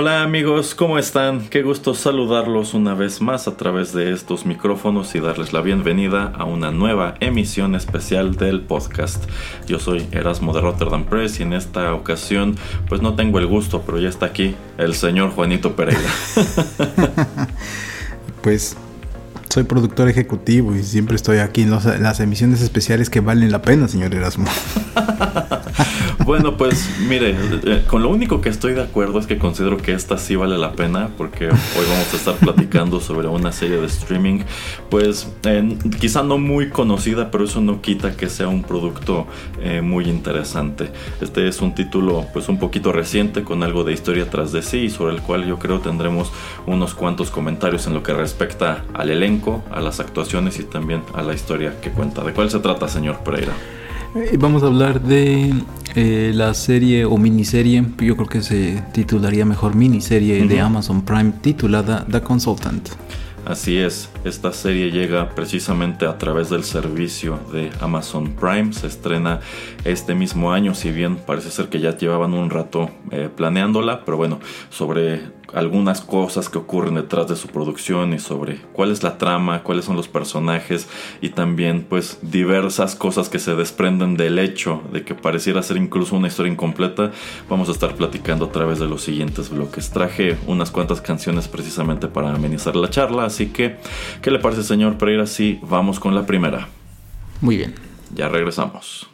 Hola amigos, ¿cómo están? Qué gusto saludarlos una vez más a través de estos micrófonos y darles la bienvenida a una nueva emisión especial del podcast. Yo soy Erasmo de Rotterdam Press y en esta ocasión pues no tengo el gusto, pero ya está aquí el señor Juanito Pereira. pues soy productor ejecutivo y siempre estoy aquí en, las emisiones especiales que valen la pena, señor Erasmo. bueno, pues mire, eh, con lo único que estoy de acuerdo es que considero que esta sí vale la pena porque hoy vamos a estar platicando sobre una serie de streaming, pues quizá no muy conocida, pero eso no quita que sea un producto eh, muy interesante. Este es un título pues un poquito reciente con algo de historia tras de sí sobre el cual yo creo tendremos unos cuantos comentarios en lo que respecta al elenco a las actuaciones y también a la historia que cuenta. ¿De cuál se trata, señor Pereira? Eh, vamos a hablar de eh, la serie o miniserie, yo creo que se titularía mejor miniserie de Amazon Prime titulada The Consultant. Así es, esta serie llega precisamente a través del servicio de Amazon Prime, se estrena este mismo año, si bien parece ser que ya llevaban un rato eh, planeándola, pero bueno, sobre algunas cosas que ocurren detrás de su producción y sobre cuál es la trama, cuáles son los personajes y también pues diversas cosas que se desprenden del hecho de que pareciera ser incluso una historia incompleta, vamos a estar platicando a través de los siguientes bloques. Traje unas cuantas canciones precisamente para amenizar la charla, así que ¿qué le parece señor Pereira si vamos con la primera? Muy bien. Ya regresamos.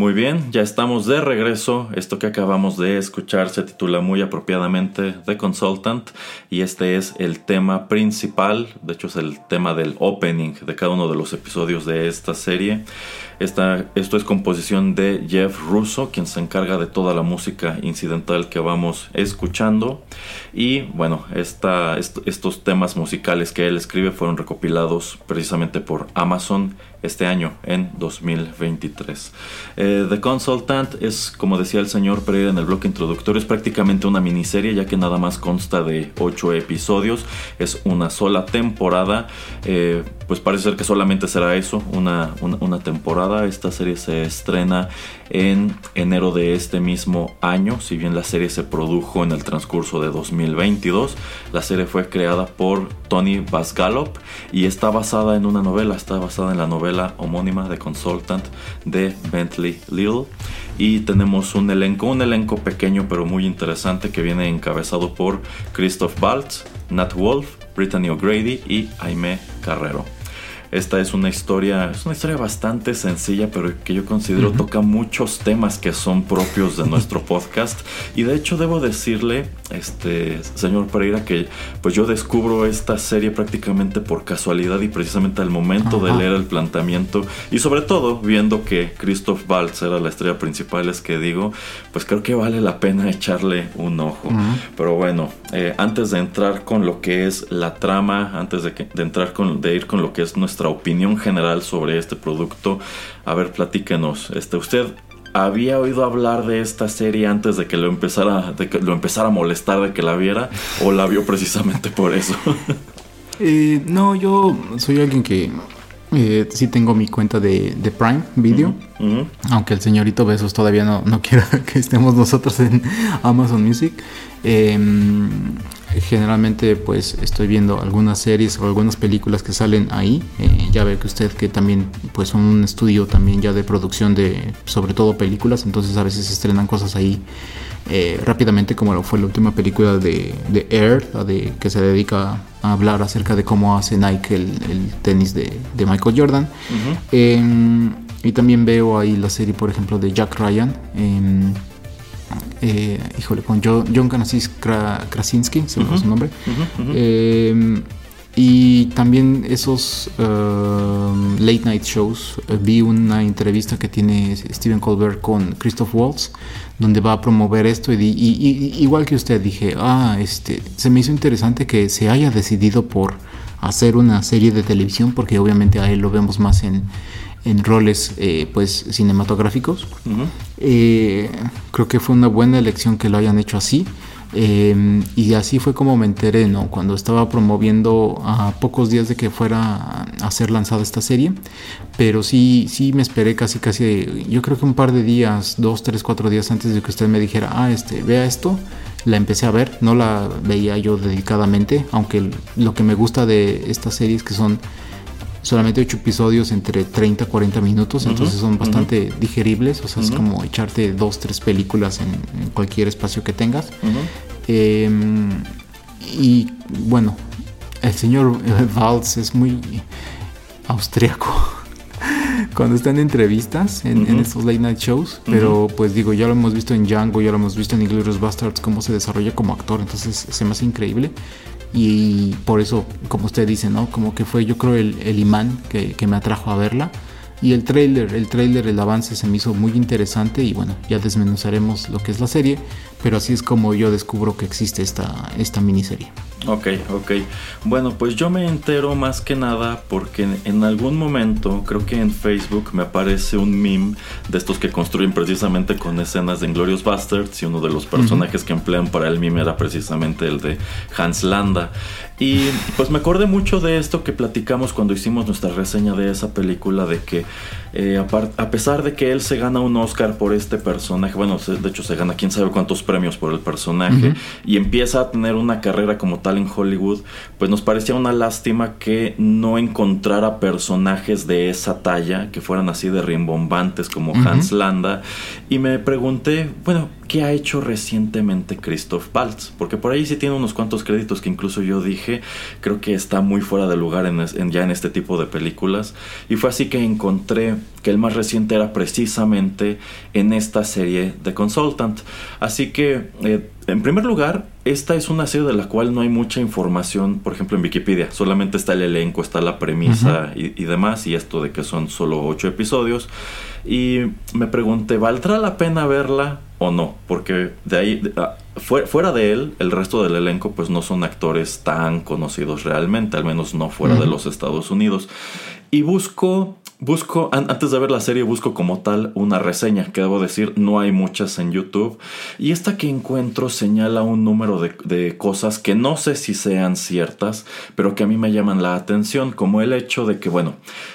Muy bien, ya estamos de regreso. Esto que acabamos de escuchar se titula muy apropiadamente The Consultant y este es el tema principal, de hecho es el tema del opening de cada uno de los episodios de esta serie. Esto es composición de Jeff Russo, quien se encarga de toda la música incidental que vamos escuchando. Y bueno, estos temas musicales que él escribe fueron recopilados precisamente por Amazon este año, en 2023. Eh, The Consultant es, como decía el señor Pereira en el bloque introductorio, es prácticamente una miniserie, ya que nada más consta de 8 episodios, es una sola temporada, eh, pues parece ser que solamente será eso, una temporada. Esta serie se estrena en enero de este mismo año, si bien la serie se produjo en el transcurso de 2022. La serie fue creada por Tony Basgallop y está basada en una novela, está basada en la novela homónima de Consultant de Bentley Little. Y tenemos un elenco, un elenco pequeño pero muy interesante que viene encabezado por Christoph Waltz, Nat Wolf, Brittany O'Grady y Jaime Carrero. Esta es una historia, es una historia bastante sencilla, pero que yo considero toca muchos temas que son propios de nuestro podcast. Y de hecho debo decirle, este señor Pereira, que pues yo descubro esta serie prácticamente por casualidad y precisamente al momento de leer el planteamiento y sobre todo viendo que Christoph Waltz era la estrella principal, es que digo, pues creo que vale la pena echarle un ojo. Pero bueno, eh, antes de entrar con lo que es la trama, antes de, de entrar con, de ir con lo que es nuestra opinión general sobre este producto. A ver, platíquenos. Este, ¿Usted había oído hablar de esta serie antes de que lo empezara, de que lo empezara a molestar de que la viera? ¿O la vio precisamente por eso? Eh, no, yo soy alguien que eh, sí tengo mi cuenta de, Prime Video. Aunque el señorito Besos todavía no, no quiera que estemos nosotros en Amazon Music. Eh, generalmente pues estoy viendo algunas series o algunas películas que salen ahí. Eh, ya ve que usted que también pues son un estudio también ya de producción de sobre todo películas, entonces a veces estrenan cosas ahí eh, rápidamente como lo fue la última película de, de Air, de, que se dedica a hablar acerca de cómo hace Nike el, tenis de, Michael Jordan. Em, y también veo ahí la serie por ejemplo de Jack Ryan. Em, eh, híjole, con John, Krasinski, se me su nombre. Eh, y también esos uh, late night shows. Eh, vi una entrevista que tiene Steven Colbert con Christoph Waltz, donde va a promover esto. Y, igual que usted, dije, ah, este, se me hizo interesante que se haya decidido por hacer una serie de televisión, porque obviamente a él lo vemos más en, en roles eh, pues cinematográficos. Eh, creo que fue una buena elección que lo hayan hecho así. Eh, y así fue como me enteré, ¿no? Cuando estaba promoviendo a pocos días de que fuera a ser lanzada esta serie. Pero sí, sí me esperé casi, casi, yo creo que un par de días, dos, tres, cuatro días antes de que usted me dijera, ah, este, vea esto. La empecé a ver, no la veía yo dedicadamente, aunque lo que me gusta de esta serie es que son solamente 8 episodios entre 30 y 40 minutos, entonces son bastante digeribles, o sea, es como echarte dos, tres películas en, cualquier espacio que tengas. Em, y bueno, el señor Valls es muy austriaco cuando está en entrevistas en, estos late night shows, pero pues digo, ya lo hemos visto en Django, ya lo hemos visto en Inglourious Bastards, cómo se desarrolla como actor, entonces se me hace increíble y por eso, como usted dice, ¿no? Como que fue yo creo el, imán que, que, me atrajo a verla. Y el trailer, el trailer, el avance se me hizo muy interesante y bueno, ya desmenuzaremos lo que es la serie, pero así es como yo descubro que existe esta, esta miniserie. Ok, ok. Bueno, pues yo me entero más que nada porque en, algún momento, creo que en Facebook me aparece un meme de estos que construyen precisamente con escenas de Inglorious Bastards y uno de los personajes que emplean para el meme era precisamente el de Hans Landa. Y pues me acordé mucho de esto que platicamos cuando hicimos nuestra reseña de esa película, de que eh, a, pesar de que él se gana un Oscar por este personaje, bueno, de hecho se gana quién sabe cuántos premios por el personaje, y empieza a tener una carrera como tal en Hollywood, pues nos parecía una lástima que no encontrara personajes de esa talla, que fueran así de rimbombantes como Hans Landa, y me pregunté, bueno, ¿qué ha hecho recientemente Christoph Waltz? Porque por ahí sí tiene unos cuantos créditos que incluso yo dije, creo que está muy fuera de lugar en, ya en este tipo de películas, y fue así que encontré que el más reciente era precisamente en esta serie de Consultant. Así que, eh, en primer lugar, esta es una serie de la cual no hay mucha información, por ejemplo, en Wikipedia. Solamente está el elenco, está la premisa y, demás, y esto de que son solo ocho episodios. Y me pregunté, ¿valdrá la pena verla o no? Porque de ahí, ah, fuera de él, el resto del elenco pues no son actores tan conocidos realmente, al menos no fuera de los Estados Unidos. Y busco Busco, antes de ver la serie, busco como tal una reseña, que debo decir, no hay muchas en YouTube. Y esta que encuentro señala un número de, de, cosas que no sé si sean ciertas, pero que a mí me llaman la atención, como el hecho de que, bueno,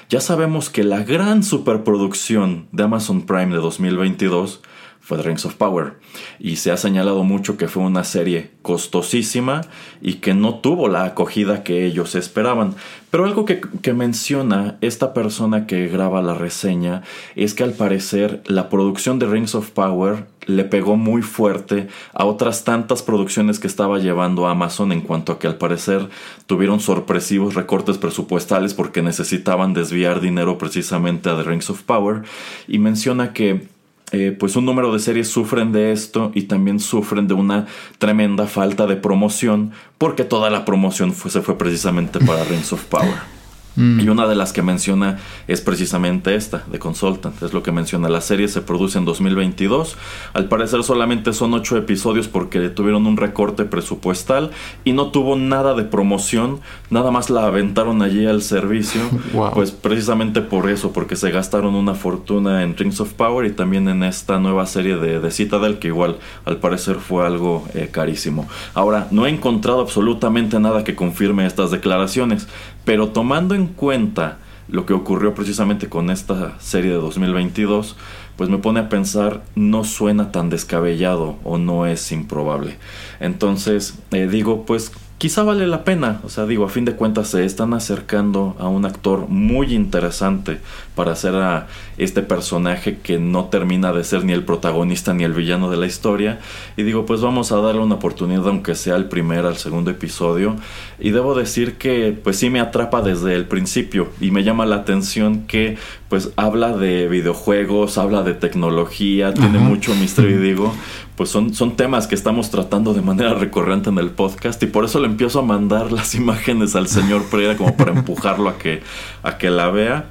ya sabemos que la gran superproducción de Amazon Prime de 2022 fue Rings of Power. Y se ha señalado mucho que fue una serie costosísima y que no tuvo la acogida que ellos esperaban. Pero algo que, que, menciona esta persona que graba la reseña es que al parecer la producción de Rings of Power le pegó muy fuerte a otras tantas producciones que estaba llevando Amazon en cuanto a que al parecer tuvieron sorpresivos recortes presupuestales porque necesitaban desviar dinero precisamente a The Rings of Power. Y menciona que eh, pues un número de series sufren de esto y también sufren de una tremenda falta de promoción porque toda la promoción se fue precisamente para Rings of Power. Mm. Y una de las que menciona es precisamente esta, de Consultant. Es lo que menciona. La serie se produce en 2022. Al parecer solamente son ocho episodios porque tuvieron un recorte presupuestal y no tuvo nada de promoción. Nada más la aventaron allí al servicio. Pues precisamente por eso, porque se gastaron una fortuna en Rings of Power y también en esta nueva serie de, de Citadel que igual al parecer fue algo eh, carísimo. Ahora, no he encontrado absolutamente nada que confirme estas declaraciones. Pero tomando en cuenta lo que ocurrió precisamente con esta serie de 2022, pues me pone a pensar, no suena tan descabellado o no es improbable. Entonces, eh, digo, pues quizá vale la pena. O sea, digo, a fin de cuentas se están acercando a un actor muy interesante para hacer a este personaje que no termina de ser ni el protagonista ni el villano de la historia. Y digo, pues vamos a darle una oportunidad, aunque sea el primer, al segundo episodio. Y debo decir que, pues sí me atrapa desde el principio y me llama la atención que, pues habla de videojuegos, habla de tecnología, tiene mucho misterio y digo, pues son, son temas que estamos tratando de manera recurrente en el podcast y por eso le empiezo a mandar las imágenes al señor Pereira como para empujarlo a que, a que la vea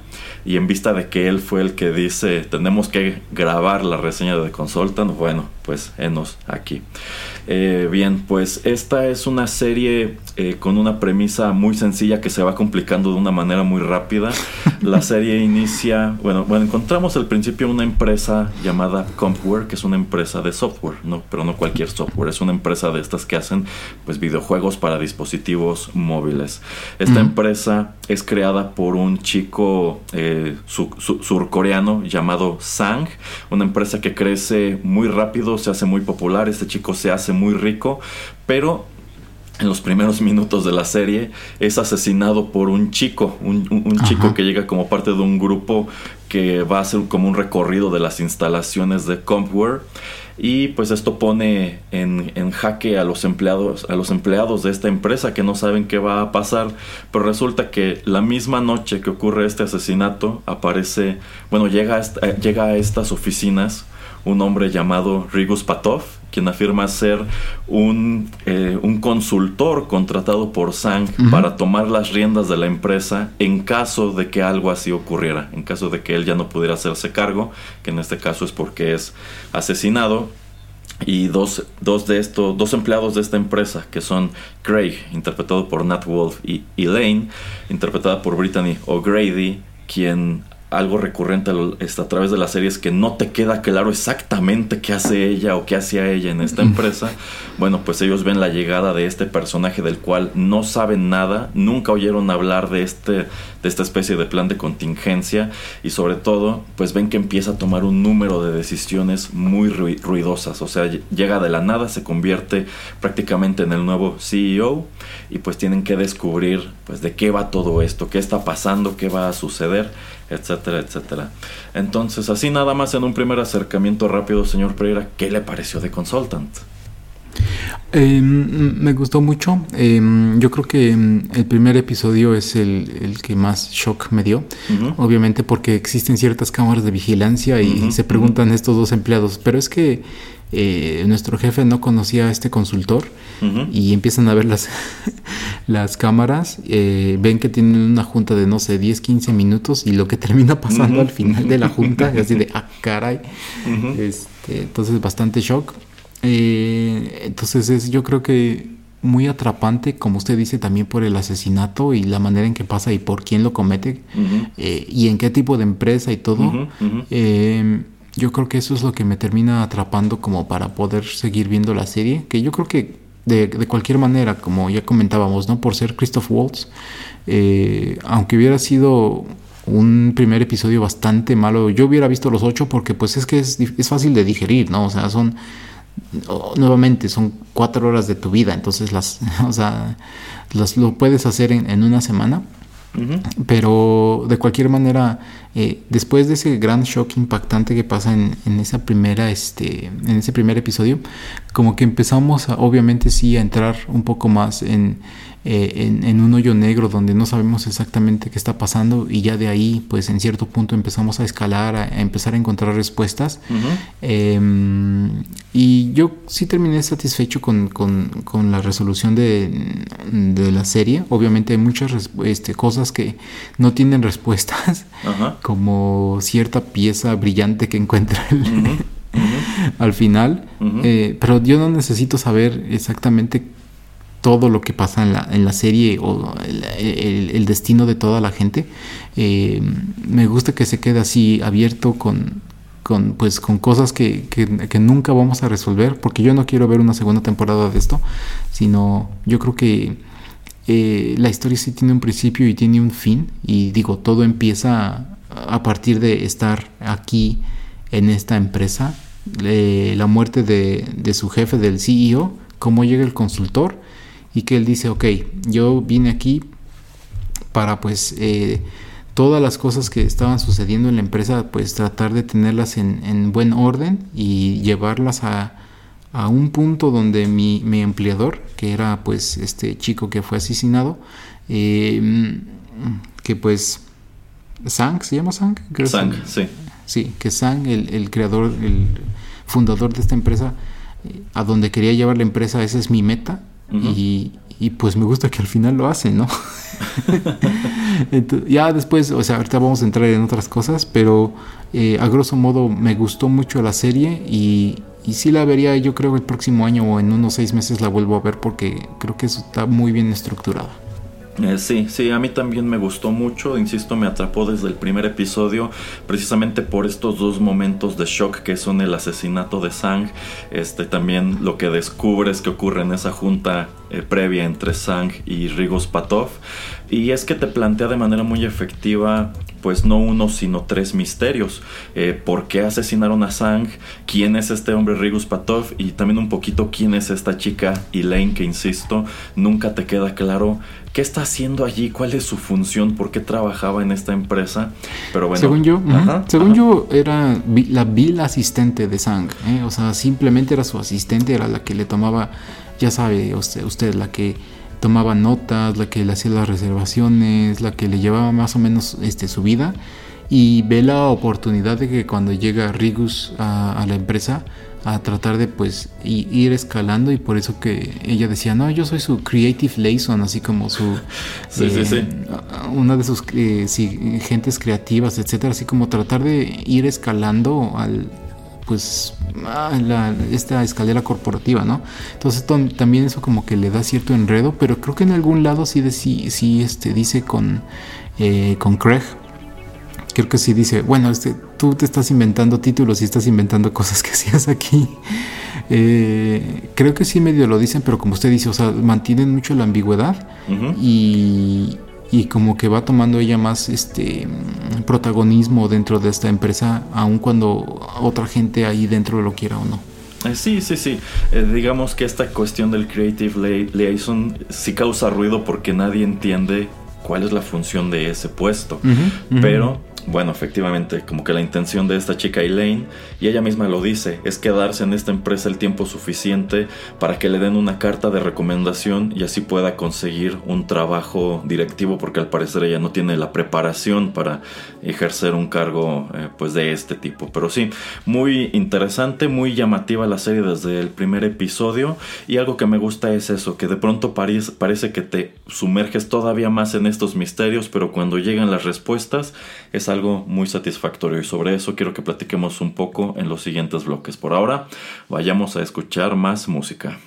y en vista de que él fue el que dice tenemos que grabar la reseña de Consultant, bueno, pues enos aquí. Eh, bien, pues esta es una serie eh, con una premisa muy sencilla que se va complicando de una manera muy rápida. La serie inicia, bueno, bueno, encontramos al principio una empresa llamada Compware, que es una empresa de software, no, pero no cualquier software, es una empresa de estas que hacen pues videojuegos para dispositivos móviles. Esta empresa es creada por un chico eh, surcoreano llamado Sang, una empresa que crece muy rápido, se hace muy popular, este chico se hace muy rico, pero en los primeros minutos de la serie es asesinado por un chico, un, chico que llega como parte de un grupo que va a hacer como un recorrido de las instalaciones de Compware y pues esto pone en, en, jaque a los empleados a los empleados de esta empresa que no saben qué va a pasar pero resulta que la misma noche que ocurre este asesinato aparece bueno llega llega a estas oficinas un hombre llamado Rigus Patov, quien afirma ser un, eh, un consultor contratado por Sang para tomar las riendas de la empresa en caso de que algo así ocurriera, en caso de que él ya no pudiera hacerse cargo, que en este caso es porque es asesinado. Y dos, dos de estos, dos empleados de esta empresa, que son Craig, interpretado por Nat Wolf, y Elaine, interpretada por Brittany O'Grady, quien algo recurrente a, través de las series que no te queda claro exactamente qué hace ella o qué hacía ella en esta empresa. Bueno, pues ellos ven la llegada de este personaje del cual no saben nada, nunca oyeron hablar de, este, de esta especie de plan de contingencia y sobre todo, pues ven que empieza a tomar un número de decisiones muy ruidosas. O sea, llega de la nada, se convierte prácticamente en el nuevo CEO y pues tienen que descubrir pues de qué va todo esto, qué está pasando, qué va a suceder etcétera, etcétera. Entonces, así nada más en un primer acercamiento rápido, señor Pereira, ¿qué le pareció de Consultant? Em, me gustó mucho. Em, yo creo que em, el primer episodio es el, que más shock me dio. Obviamente porque existen ciertas cámaras de vigilancia y se preguntan estos dos empleados, pero es que eh, nuestro jefe no conocía a este consultor y empiezan a ver las, las cámaras, eh, ven que tienen una junta de no sé, 10, 15 minutos y lo que termina pasando al final de la junta es así de, ah, caray. este, entonces bastante shock. Eh, entonces es yo creo que muy atrapante, como usted dice, también por el asesinato y la manera en que pasa y por quién lo comete y en qué tipo de empresa y todo. Yo creo que eso es lo que me termina atrapando como para poder seguir viendo la serie, que yo creo que de, cualquier manera, como ya comentábamos, ¿no? Por ser Christoph Waltz, eh, aunque hubiera sido un primer episodio bastante malo. Yo hubiera visto los ocho porque pues es que es, es fácil de digerir, ¿no? O sea, son nuevamente son cuatro horas de tu vida, entonces las, o sea, las, lo puedes hacer en, en una semana. Pero de cualquier manera, eh, después de ese gran shock impactante que pasa en, en, esa primera, este, en ese primer episodio, como que empezamos a, obviamente sí a entrar un poco más en, eh, en, un hoyo negro donde no sabemos exactamente qué está pasando y ya de ahí pues en cierto punto empezamos a escalar, a, empezar a encontrar respuestas. Em, y yo sí terminé satisfecho con, con, la resolución de, de, la serie. Obviamente hay muchas este, cosas que no tienen respuestas, como cierta pieza brillante que encuentra al final. Eh, pero yo no necesito saber exactamente todo lo que pasa en la, en la serie o el, destino de toda la gente. Eh, me gusta que se quede así abierto con, con, pues, con cosas que, que, nunca vamos a resolver, porque yo no quiero ver una segunda temporada de esto, sino yo creo que eh, la historia sí tiene un principio y tiene un fin, y digo, todo empieza a partir de estar aquí en esta empresa, la muerte de, su jefe, del CEO, cómo llega el consultor, y que él dice, ok, yo vine aquí para pues eh, todas las cosas que estaban sucediendo en la empresa, pues tratar de tenerlas en, buen orden y llevarlas a, un punto donde mi, empleador, que era pues este chico que fue asesinado, eh, que pues Sang, ¿se llama Sang? Sang, sí. Sí, que Sang, el, el, creador, el fundador de esta empresa, eh, a donde quería llevar la empresa, esa es mi meta, y, pues me gusta que al final lo hacen, ¿no? ya después, o sea, ahorita vamos a entrar en otras cosas, pero eh, a grosso modo me gustó mucho la serie y, y sí la vería yo creo el próximo año o en unos seis meses la vuelvo a ver porque creo que eso está muy bien estructurado. Eh, sí, sí, a mí también me gustó mucho, insisto, me atrapó desde el primer episodio, precisamente por estos dos momentos de shock que son el asesinato de Sang, este también lo que descubres que ocurre en esa junta eh, previa entre Sang y Rigos Patov, y es que te plantea de manera muy efectiva pues no uno sino tres misterios. Eh, ¿Por qué asesinaron a Sang? ¿Quién es este hombre Rigus Patov? Y también un poquito quién es esta chica Elaine que insisto, nunca te queda claro qué está haciendo allí, cuál es su función, por qué trabajaba en esta empresa. Pero bueno, según yo, según yo era la vil asistente de Sang, ¿eh? o sea, simplemente era su asistente, era la que le tomaba, ya sabe usted, usted la que tomaba notas, la que le hacía las reservaciones, la que le llevaba más o menos este, su vida y ve la oportunidad de que cuando llega Rigus a, la empresa a tratar de pues ir escalando y por eso que ella decía no yo soy su creative liaison así como su sí, sí, sí. Eh, una de sus eh, gentes creativas etcétera así como tratar de ir escalando al pues la, esta escalera corporativa, ¿no? Entonces también eso como que le da cierto enredo, pero creo que en algún lado sí, sí, este, dice con, eh, con Craig, creo que sí dice, bueno, este, tú te estás inventando títulos y estás inventando cosas que hacías aquí. Eh, creo que sí medio lo dicen, pero como usted dice, o sea, mantienen mucho la ambigüedad y, y como que va tomando ella más este protagonismo dentro de esta empresa, aun cuando otra gente ahí dentro lo quiera o no. Eh, sí, sí, sí. Eh, digamos que esta cuestión del Creative Liaison sí causa ruido porque nadie entiende cuál es la función de ese puesto. Pero bueno, efectivamente, como que la intención de esta chica Elaine, y ella misma lo dice, es quedarse en esta empresa el tiempo suficiente para que le den una carta de recomendación y así pueda conseguir un trabajo directivo, porque al parecer ella no tiene la preparación para ejercer un cargo eh, pues de este tipo. Pero sí, muy interesante, muy llamativa la serie desde el primer episodio, y algo que me gusta es eso, que de pronto parece, que te sumerges todavía más en estos misterios, pero cuando llegan las respuestas es algo muy satisfactorio y sobre eso quiero que platiquemos un poco en los siguientes bloques. Por ahora, vayamos a escuchar más música.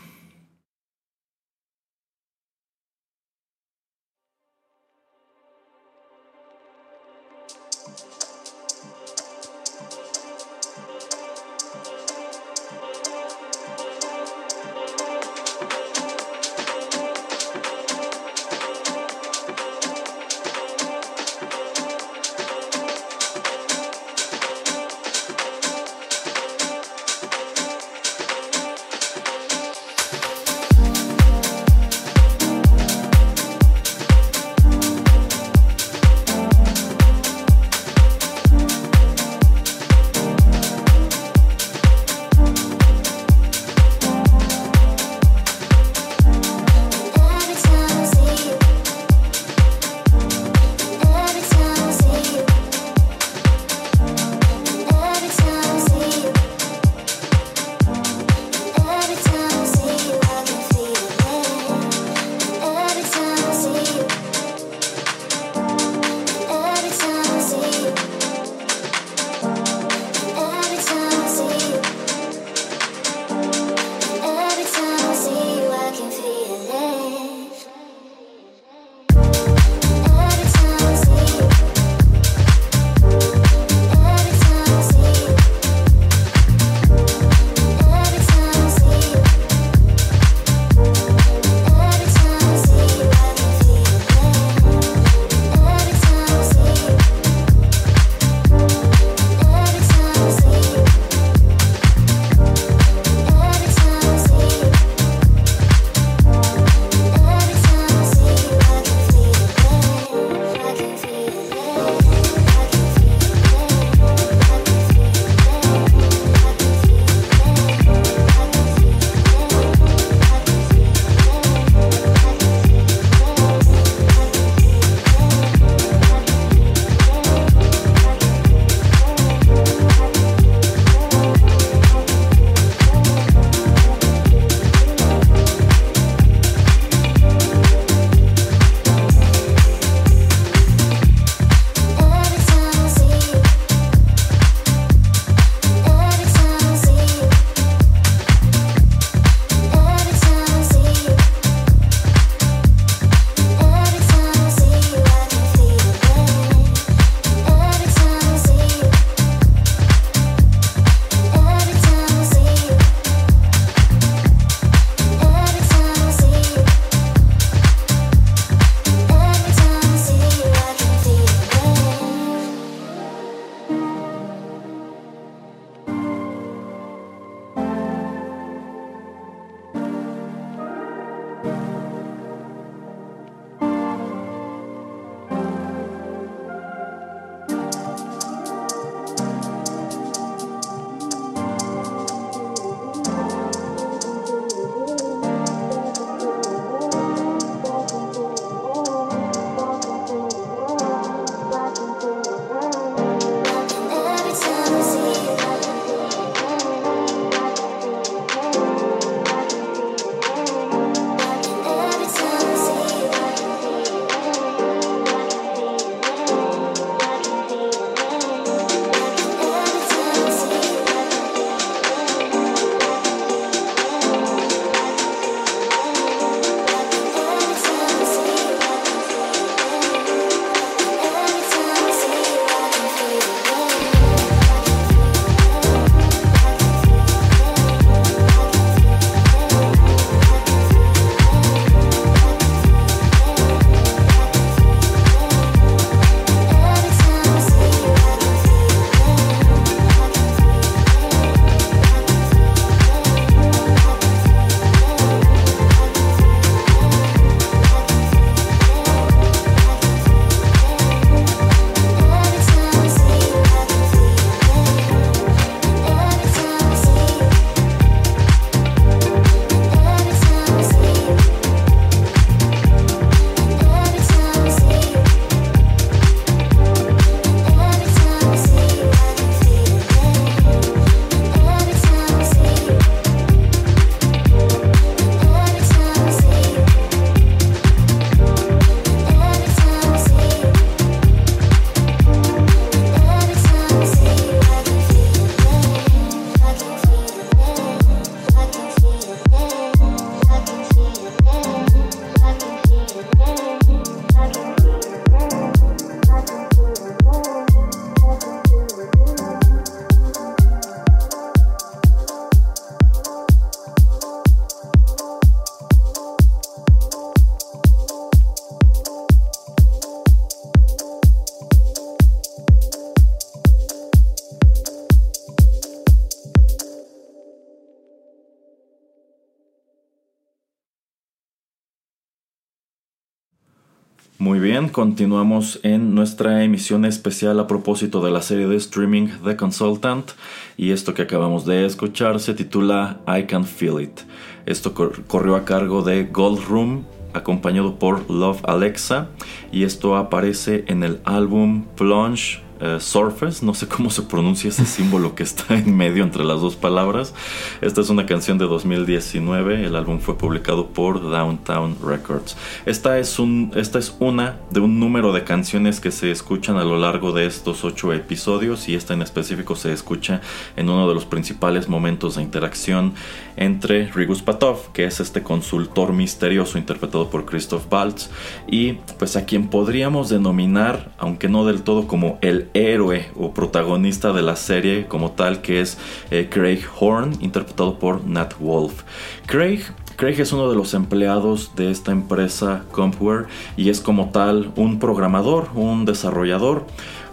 Continuamos en nuestra emisión especial a propósito de la serie de streaming The Consultant y esto que acabamos de escuchar se titula I Can Feel It. Esto corrió a cargo de Gold Room acompañado por Love Alexa y esto aparece en el álbum Plunge eh, Surface, no sé cómo se pronuncia ese símbolo que está en medio entre las dos palabras. Esta es una canción de 2019, el álbum fue publicado por Downtown Records. Esta es, esta es una de un número de canciones que se escuchan a lo largo de estos ocho episodios y esta en específico se escucha en uno de los principales momentos de interacción entre Rigus Patov, que es este consultor misterioso interpretado por Christoph Waltz, y pues a quien podríamos denominar, aunque no del todo como el héroe o protagonista de la serie como tal, que es eh, Craig Horn, interpretado por Nat Wolf. Craig Craig es uno de los empleados de esta empresa Compware y es como tal un programador, un desarrollador,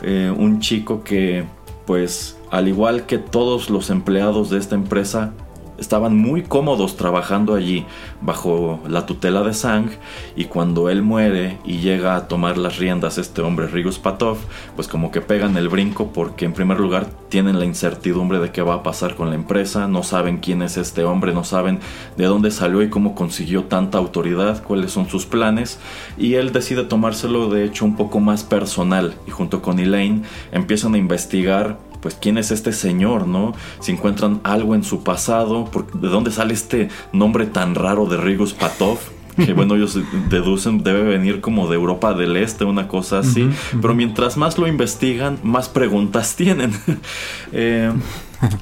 eh, un chico que pues al igual que todos los empleados de esta empresa estaban muy cómodos trabajando allí bajo la tutela de Sang y cuando él muere y llega a tomar las riendas este hombre Rigus Patov, pues como que pegan el brinco porque en primer lugar tienen la incertidumbre de qué va a pasar con la empresa, no saben quién es este hombre, no saben de dónde salió y cómo consiguió tanta autoridad, cuáles son sus planes y él decide tomárselo de hecho un poco más personal y junto con Elaine empiezan a investigar pues quién es este señor, ¿no? Si encuentran algo en su pasado, ¿de dónde sale este nombre tan raro de Rigus Patov? que bueno, ellos deducen debe venir como de Europa del Este, una cosa así. Pero mientras más lo investigan, más preguntas tienen. Eh,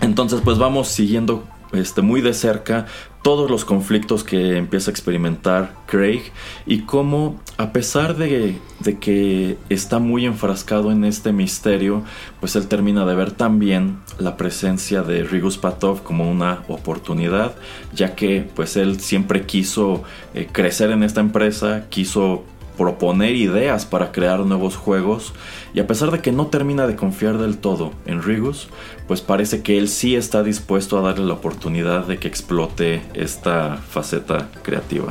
entonces, pues vamos siguiendo este, muy de cerca todos los conflictos que empieza a experimentar Craig y cómo a pesar de, que está muy enfrascado en este misterio, pues él termina de ver también la presencia de Rigus Patov como una oportunidad, ya que pues él siempre quiso eh, crecer en esta empresa, quiso proponer ideas para crear nuevos juegos y a pesar de que no termina de confiar del todo en Rigus, pues parece que él sí está dispuesto a darle la oportunidad de que explote esta faceta creativa.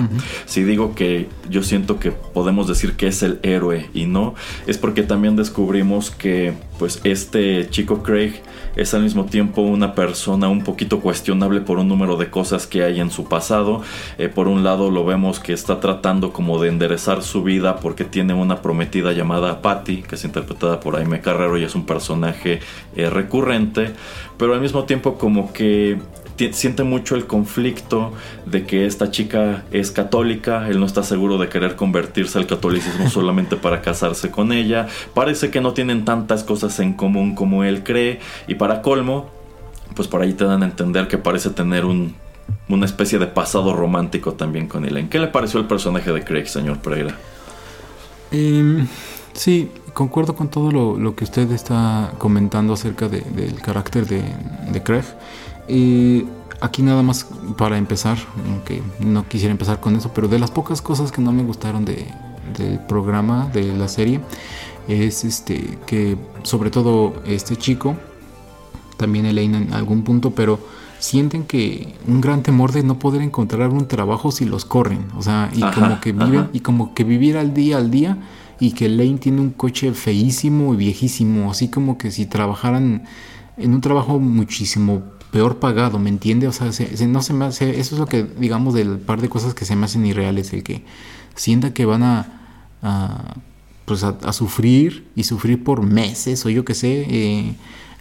Si digo que yo siento que podemos decir que es el héroe y no, es porque también descubrimos que pues este chico Craig es al mismo tiempo una persona un poquito cuestionable por un número de cosas que hay en su pasado. Eh, por un lado lo vemos que está tratando como de enderezar su vida porque tiene una prometida llamada Patty, que es interpretada por Aime Carrero y es un personaje eh, recurrente, pero al mismo tiempo como que siente mucho el conflicto de que esta chica es católica, él no está seguro de querer convertirse al catolicismo solamente para casarse con ella, parece que no tienen tantas cosas en común como él cree y para colmo, pues por ahí te dan a entender que parece tener un, una especie de pasado romántico también con. ¿En qué le pareció el personaje de Craig, señor Pereira? Em, sí, concuerdo con todo lo, que usted está comentando acerca del carácter de, de Craig. Y aquí nada más para empezar, aunque no quisiera empezar con eso, pero de las pocas cosas que no me gustaron de, del programa, de la serie, es este que sobre todo este chico, también Elena en algún punto, pero sienten que un gran temor de no poder encontrar un trabajo si los corren, o sea, y como que viven y como que vivir al día al día y que Lane tiene un coche feísimo y viejísimo, así como que si trabajaran en un trabajo muchísimo peor pagado, ¿me entiende? O sea, no se me hace, eso es lo que digamos del par de cosas que se me hacen irreales, el que sienta que van a, pues a, sufrir y sufrir por meses o yo qué sé, eh,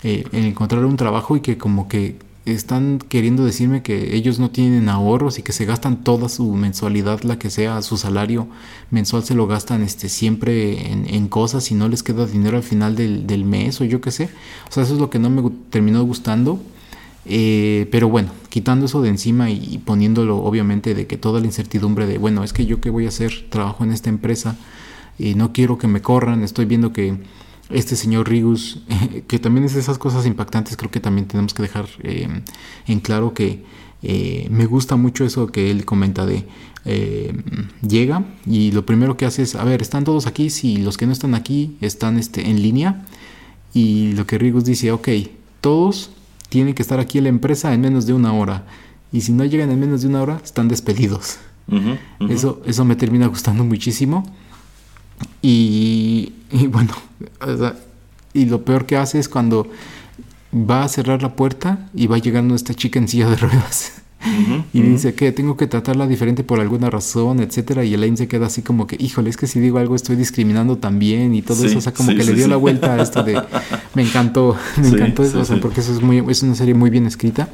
eh, en encontrar un trabajo y que como que están queriendo decirme que ellos no tienen ahorros y que se gastan toda su mensualidad, la que sea su salario mensual, se lo gastan este, siempre en, cosas y no les queda dinero al final del, del, mes o yo qué sé. O sea, eso es lo que no me terminó gustando. Eh, pero bueno, quitando eso de encima y poniéndolo obviamente de que toda la incertidumbre de, bueno, es que yo qué voy a hacer, trabajo en esta empresa y no quiero que me corran, estoy viendo que este señor Rigus, que también es de esas cosas impactantes, creo que también tenemos que dejar eh, en claro que eh, me gusta mucho eso que él comenta de llega y lo primero que hace es, a ver, están todos aquí, si los que no están aquí están este, en línea. Y lo que Rigus dice, ok, todos tiene que estar aquí en la empresa en menos de una hora. Y si no llegan en menos de una hora, están despedidos. Eso, eso me termina gustando muchísimo. Y, bueno, y lo peor que hace es cuando va a cerrar la puerta y va llegando esta chica en silla de ruedas. Y dice que tengo que tratarla diferente por alguna razón, etcétera, y Elaine se queda así como que, híjole, es que si digo algo estoy discriminando también y todo eso, o sea, como que le dio la vuelta a esto de me encantó, me encantó eso, o sea, porque eso es muy es una serie muy bien escrita.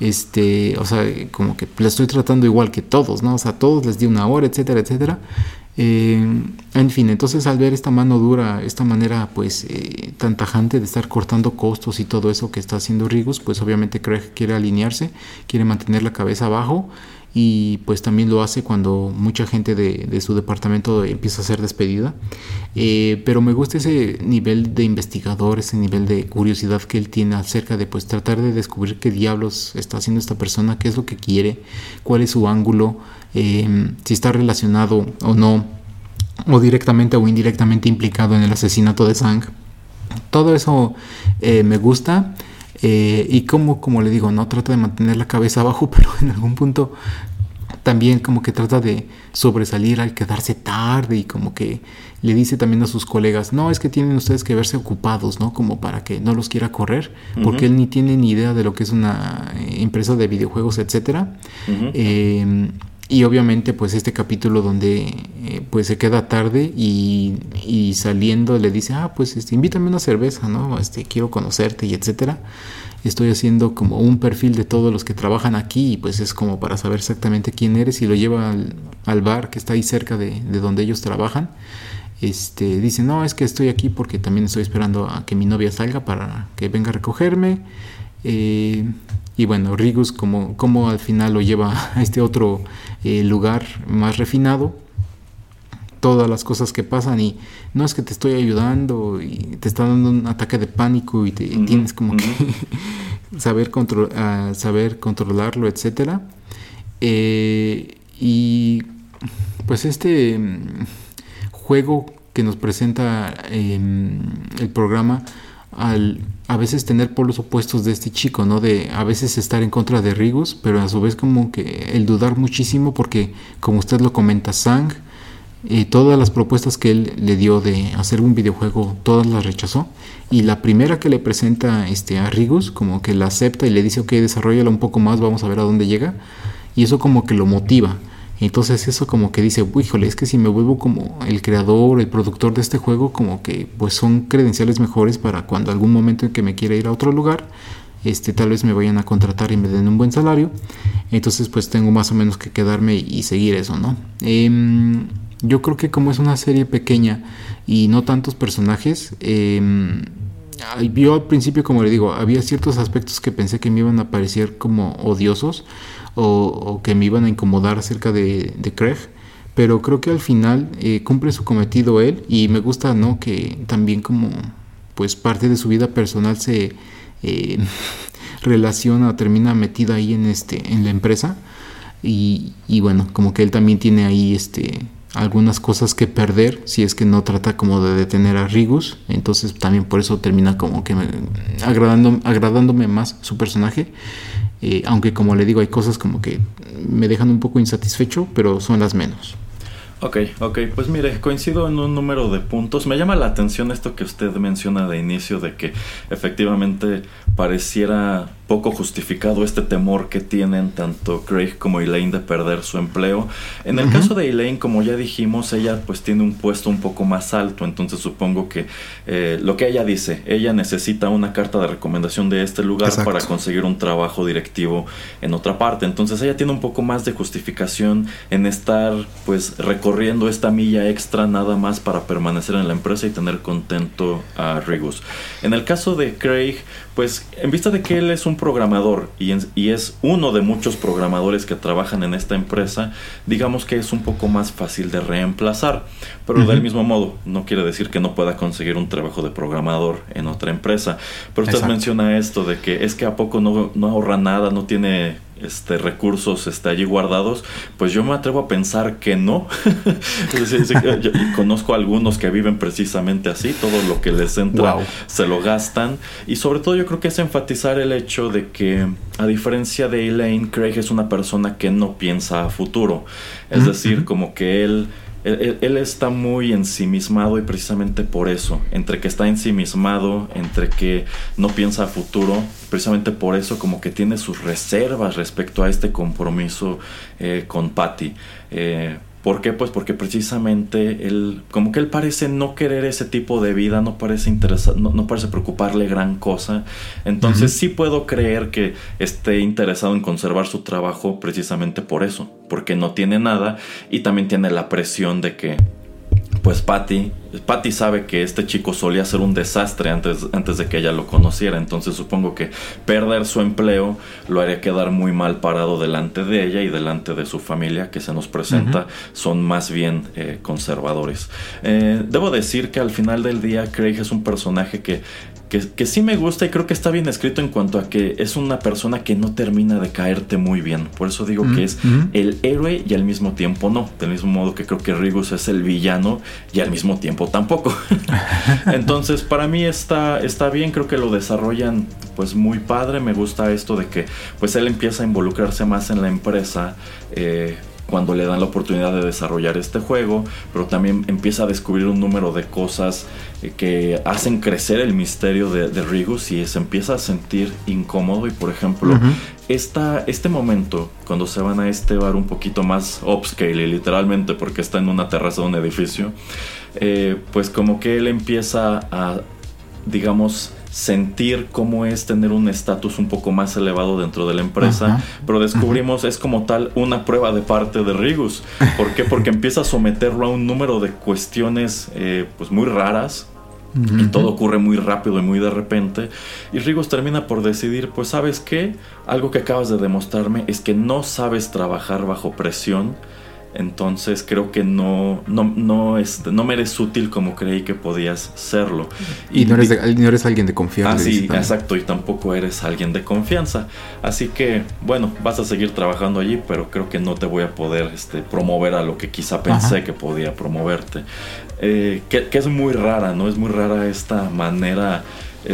Este, o sea, como que la estoy tratando igual que todos, ¿no? O sea, todos les di una hora, etcétera, etcétera. Eh, en fin, entonces al ver esta mano dura, esta manera pues eh, tan tajante de estar cortando costos y todo eso que está haciendo Rigus, pues obviamente Craig quiere alinearse, quiere mantener la cabeza abajo y pues también lo hace cuando mucha gente de, su departamento empieza a ser despedida. Eh, pero me gusta ese nivel de investigador, ese nivel de curiosidad que él tiene acerca de pues tratar de descubrir qué diablos está haciendo esta persona, qué es lo que quiere, cuál es su ángulo Em, si está relacionado o no, o directamente o indirectamente implicado en el asesinato de Sang. Todo eso eh, me gusta. Eh, y como, como le digo, no trata de mantener la cabeza abajo, pero en algún punto también como que trata de sobresalir al quedarse tarde y como que le dice también a sus colegas, no, es que tienen ustedes que verse ocupados, ¿no? Como para que no los quiera correr, porque él ni tiene ni idea de lo que es una eh, empresa de videojuegos, etcétera. Y obviamente pues este capítulo donde eh, pues se queda tarde y, y, saliendo le dice, ah pues este, invítame una cerveza, ¿no? Este, quiero conocerte y etcétera. Estoy haciendo como un perfil de todos los que trabajan aquí y pues es como para saber exactamente quién eres y lo lleva al, bar que está ahí cerca de, de, donde ellos trabajan. Este, dice, no, es que estoy aquí porque también estoy esperando a que mi novia salga para que venga a recogerme. Eh, y bueno, Rigus como, como al final lo lleva a este otro eh, lugar más refinado, todas las cosas que pasan y no es que te estoy ayudando y te está dando un ataque de pánico y, te, tienes como que saber, control, uh, saber controlarlo, etcétera. Eh, y pues este mm, juego que nos presenta em, el programa al a veces tener polos opuestos de este chico, ¿no? De a veces estar en contra de Rigus, pero a su vez como que el dudar muchísimo porque, como usted lo comenta, Sang, eh, todas las propuestas que él le dio de hacer un videojuego, todas las rechazó. Y la primera que le presenta este, a Rigus, como que la acepta y le dice, ok, desarrollala un poco más, vamos a ver a dónde llega. Y eso como que lo motiva. Entonces eso como que dice, híjole, es que si me vuelvo como el creador, el productor de este juego, como que pues son credenciales mejores para cuando algún momento en que me quiera ir a otro lugar, este, tal vez me vayan a contratar y me den un buen salario. Entonces pues tengo más o menos que quedarme y seguir eso, ¿no? Em, yo creo que como es una serie pequeña y no tantos personajes, eh, yo al principio, como le digo, había ciertos aspectos que pensé que me iban a parecer como odiosos o, que me iban a incomodar acerca de, Craig pero creo que al final eh, cumple su cometido él y me gusta no que también como pues parte de su vida personal se eh, relaciona termina metida ahí en este en la empresa. Y, y, bueno como que él también tiene ahí este algunas cosas que perder si es que no trata como de detener a Rigus. Entonces también por eso termina como que agradando, agradándome más su personaje eh, aunque como le digo hay cosas como que me dejan un poco insatisfecho pero son las menos Ok, ok, pues mire, coincido en un número de puntos. Me llama la atención esto que usted menciona de inicio, de que efectivamente pareciera poco justificado este temor que tienen tanto Craig como Elaine de perder su empleo. En el caso de Elaine, como ya dijimos, ella pues tiene un puesto un poco más alto, entonces supongo que eh, lo que ella dice, ella necesita una carta de recomendación de este lugar para conseguir un trabajo directivo en otra parte. Entonces ella tiene un poco más de justificación en estar pues recorriendo esta milla extra nada más para permanecer en la empresa y tener contento a Rigus. En el caso de Craig, pues en vista de que él es un programador y, es uno de muchos programadores que trabajan en esta empresa, digamos que es un poco más fácil de reemplazar. Pero del mismo modo, no quiere decir que no pueda conseguir un trabajo de programador en otra empresa. Pero usted menciona esto de que es que a poco no, no ahorra nada, no tiene este, recursos este, allí guardados, pues yo me atrevo a pensar que no. conozco algunos que viven precisamente así, todo lo que les entra se lo gastan. Y sobre todo yo creo que es enfatizar el hecho de que, a diferencia de Elaine, Craig es una persona que no piensa a futuro. Es decir, como que él él, está muy ensimismado y precisamente por eso, entre que está ensimismado, entre que no piensa a futuro, precisamente por eso como que tiene sus reservas respecto a este compromiso eh, con Patty. Eh, ¿Por qué? Pues porque precisamente él, como que él parece no querer ese tipo de vida, no parece interesar, no, parece preocuparle gran cosa. Entonces sí puedo creer que esté interesado en conservar su trabajo precisamente por eso, porque no tiene nada y también tiene la presión de que pues Patty, Patty sabe que este chico solía ser un desastre antes, antes de que ella lo conociera, entonces supongo que perder su empleo lo haría quedar muy mal parado delante de ella y delante de su familia que se nos presenta, son más bien eh, conservadores. Eh, debo decir que al final del día Craig es un personaje que que, sí me gusta y creo que está bien escrito en cuanto a que es una persona que no termina de caerte muy bien. Por eso digo que es el héroe y al mismo tiempo no. Del mismo modo que creo que Rigus es el villano y al mismo tiempo tampoco. Entonces para mí está, está bien, creo que lo desarrollan pues muy padre. Me gusta esto de que pues él empieza a involucrarse más en la empresa. Eh, cuando le dan la oportunidad de desarrollar este juego, pero también empieza a descubrir un número de cosas eh, que hacen crecer el misterio de, de, Rigus y se empieza a sentir incómodo. Y por ejemplo este momento cuando se van a este bar un poquito más upscale literalmente porque está en una terraza de un edificio eh, pues como que él empieza a digamos sentir cómo es tener un estatus un poco más elevado dentro de la empresa, pero descubrimos es como tal una prueba de parte de Rigus. ¿Por qué? Porque empieza a someterlo a un número de cuestiones eh, pues muy raras, y todo ocurre muy rápido y muy de repente. Y Rigus termina por decidir, pues sabes qué, algo que acabas de demostrarme es que no sabes trabajar bajo presión entonces creo que no, no, no, este, no me eres útil como creí que podías serlo. Y, no, eres no, eres alguien de confianza. Ah, sí, exacto, y tampoco eres alguien de confianza. Así que, bueno, vas a seguir trabajando allí, pero creo que no te voy a poder este, promover a lo que quizá pensé que podía promoverte. Eh, que, que es muy rara, ¿no? Es muy rara esta manera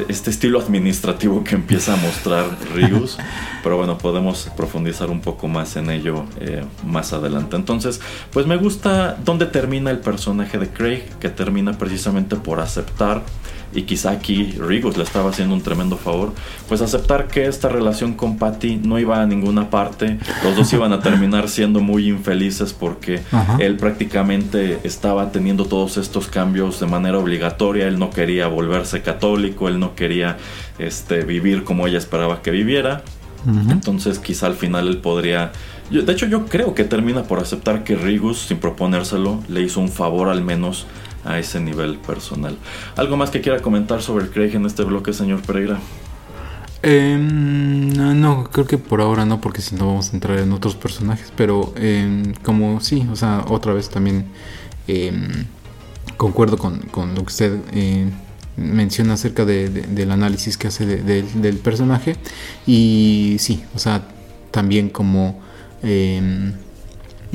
este estilo administrativo que empieza a mostrar Rigus. pero bueno, podemos profundizar un poco más en ello eh, más adelante. Entonces, pues me gusta dónde termina el personaje de Craig, que termina precisamente por aceptar y quizá aquí Rigus le estaba haciendo un tremendo favor, pues aceptar que esta relación con Patty no iba a ninguna parte, los dos iban a terminar siendo muy infelices porque él prácticamente estaba teniendo todos estos cambios de manera obligatoria, él no quería volverse católico, él no quería este, vivir como ella esperaba que viviera, entonces quizá al final él podría... de hecho yo creo que termina por aceptar que Rigus, sin proponérselo, le hizo un favor al menos a ese nivel personal. ¿Algo más que quiera comentar sobre Craig en este bloque, señor Pereira? Em, no, creo que por ahora no, porque si no vamos a entrar en otros personajes, pero em, como sí, o sea, otra vez también em, concuerdo con, lo que usted eh, menciona acerca del análisis que hace del personaje y sí, o sea, también como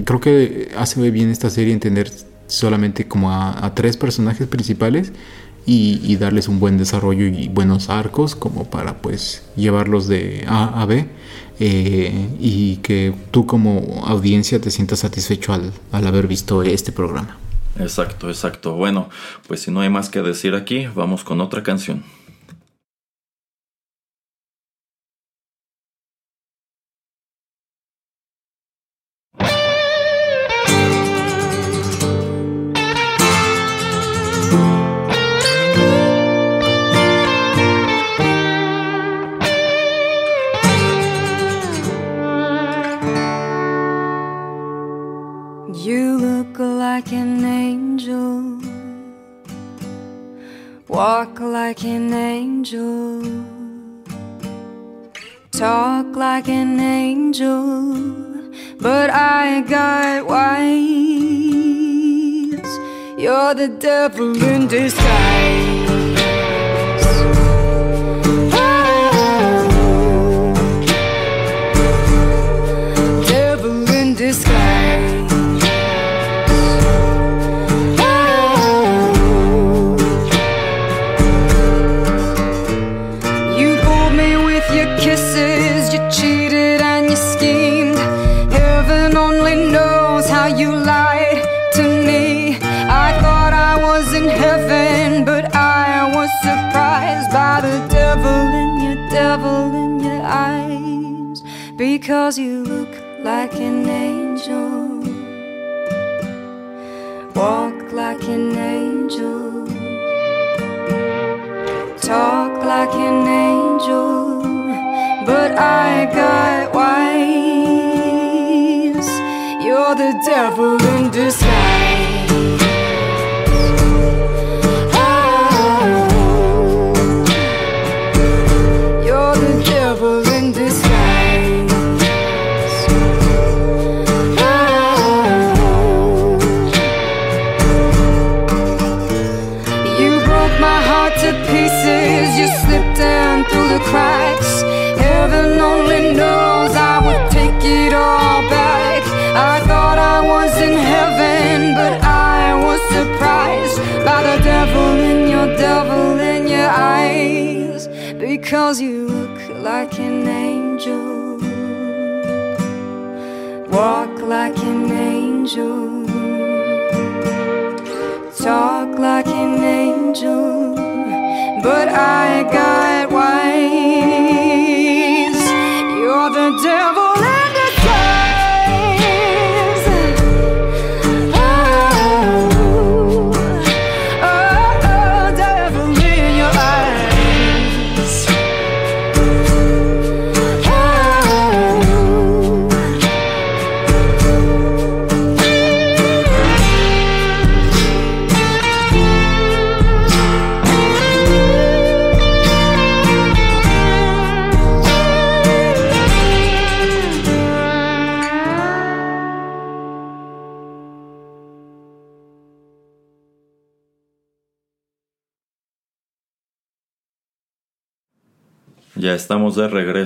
creo que hace bien esta serie entender solamente como a, tres personajes principales y, darles un buen desarrollo y buenos arcos como para pues llevarlos de A a B eh, y que tú como audiencia te sientas satisfecho al, al haber visto este programa. Exacto, exacto. Bueno, pues si no hay más que decir aquí, vamos con otra canción. Like an angel. Talk like an angel. But I got wise. You're the devil in disguise.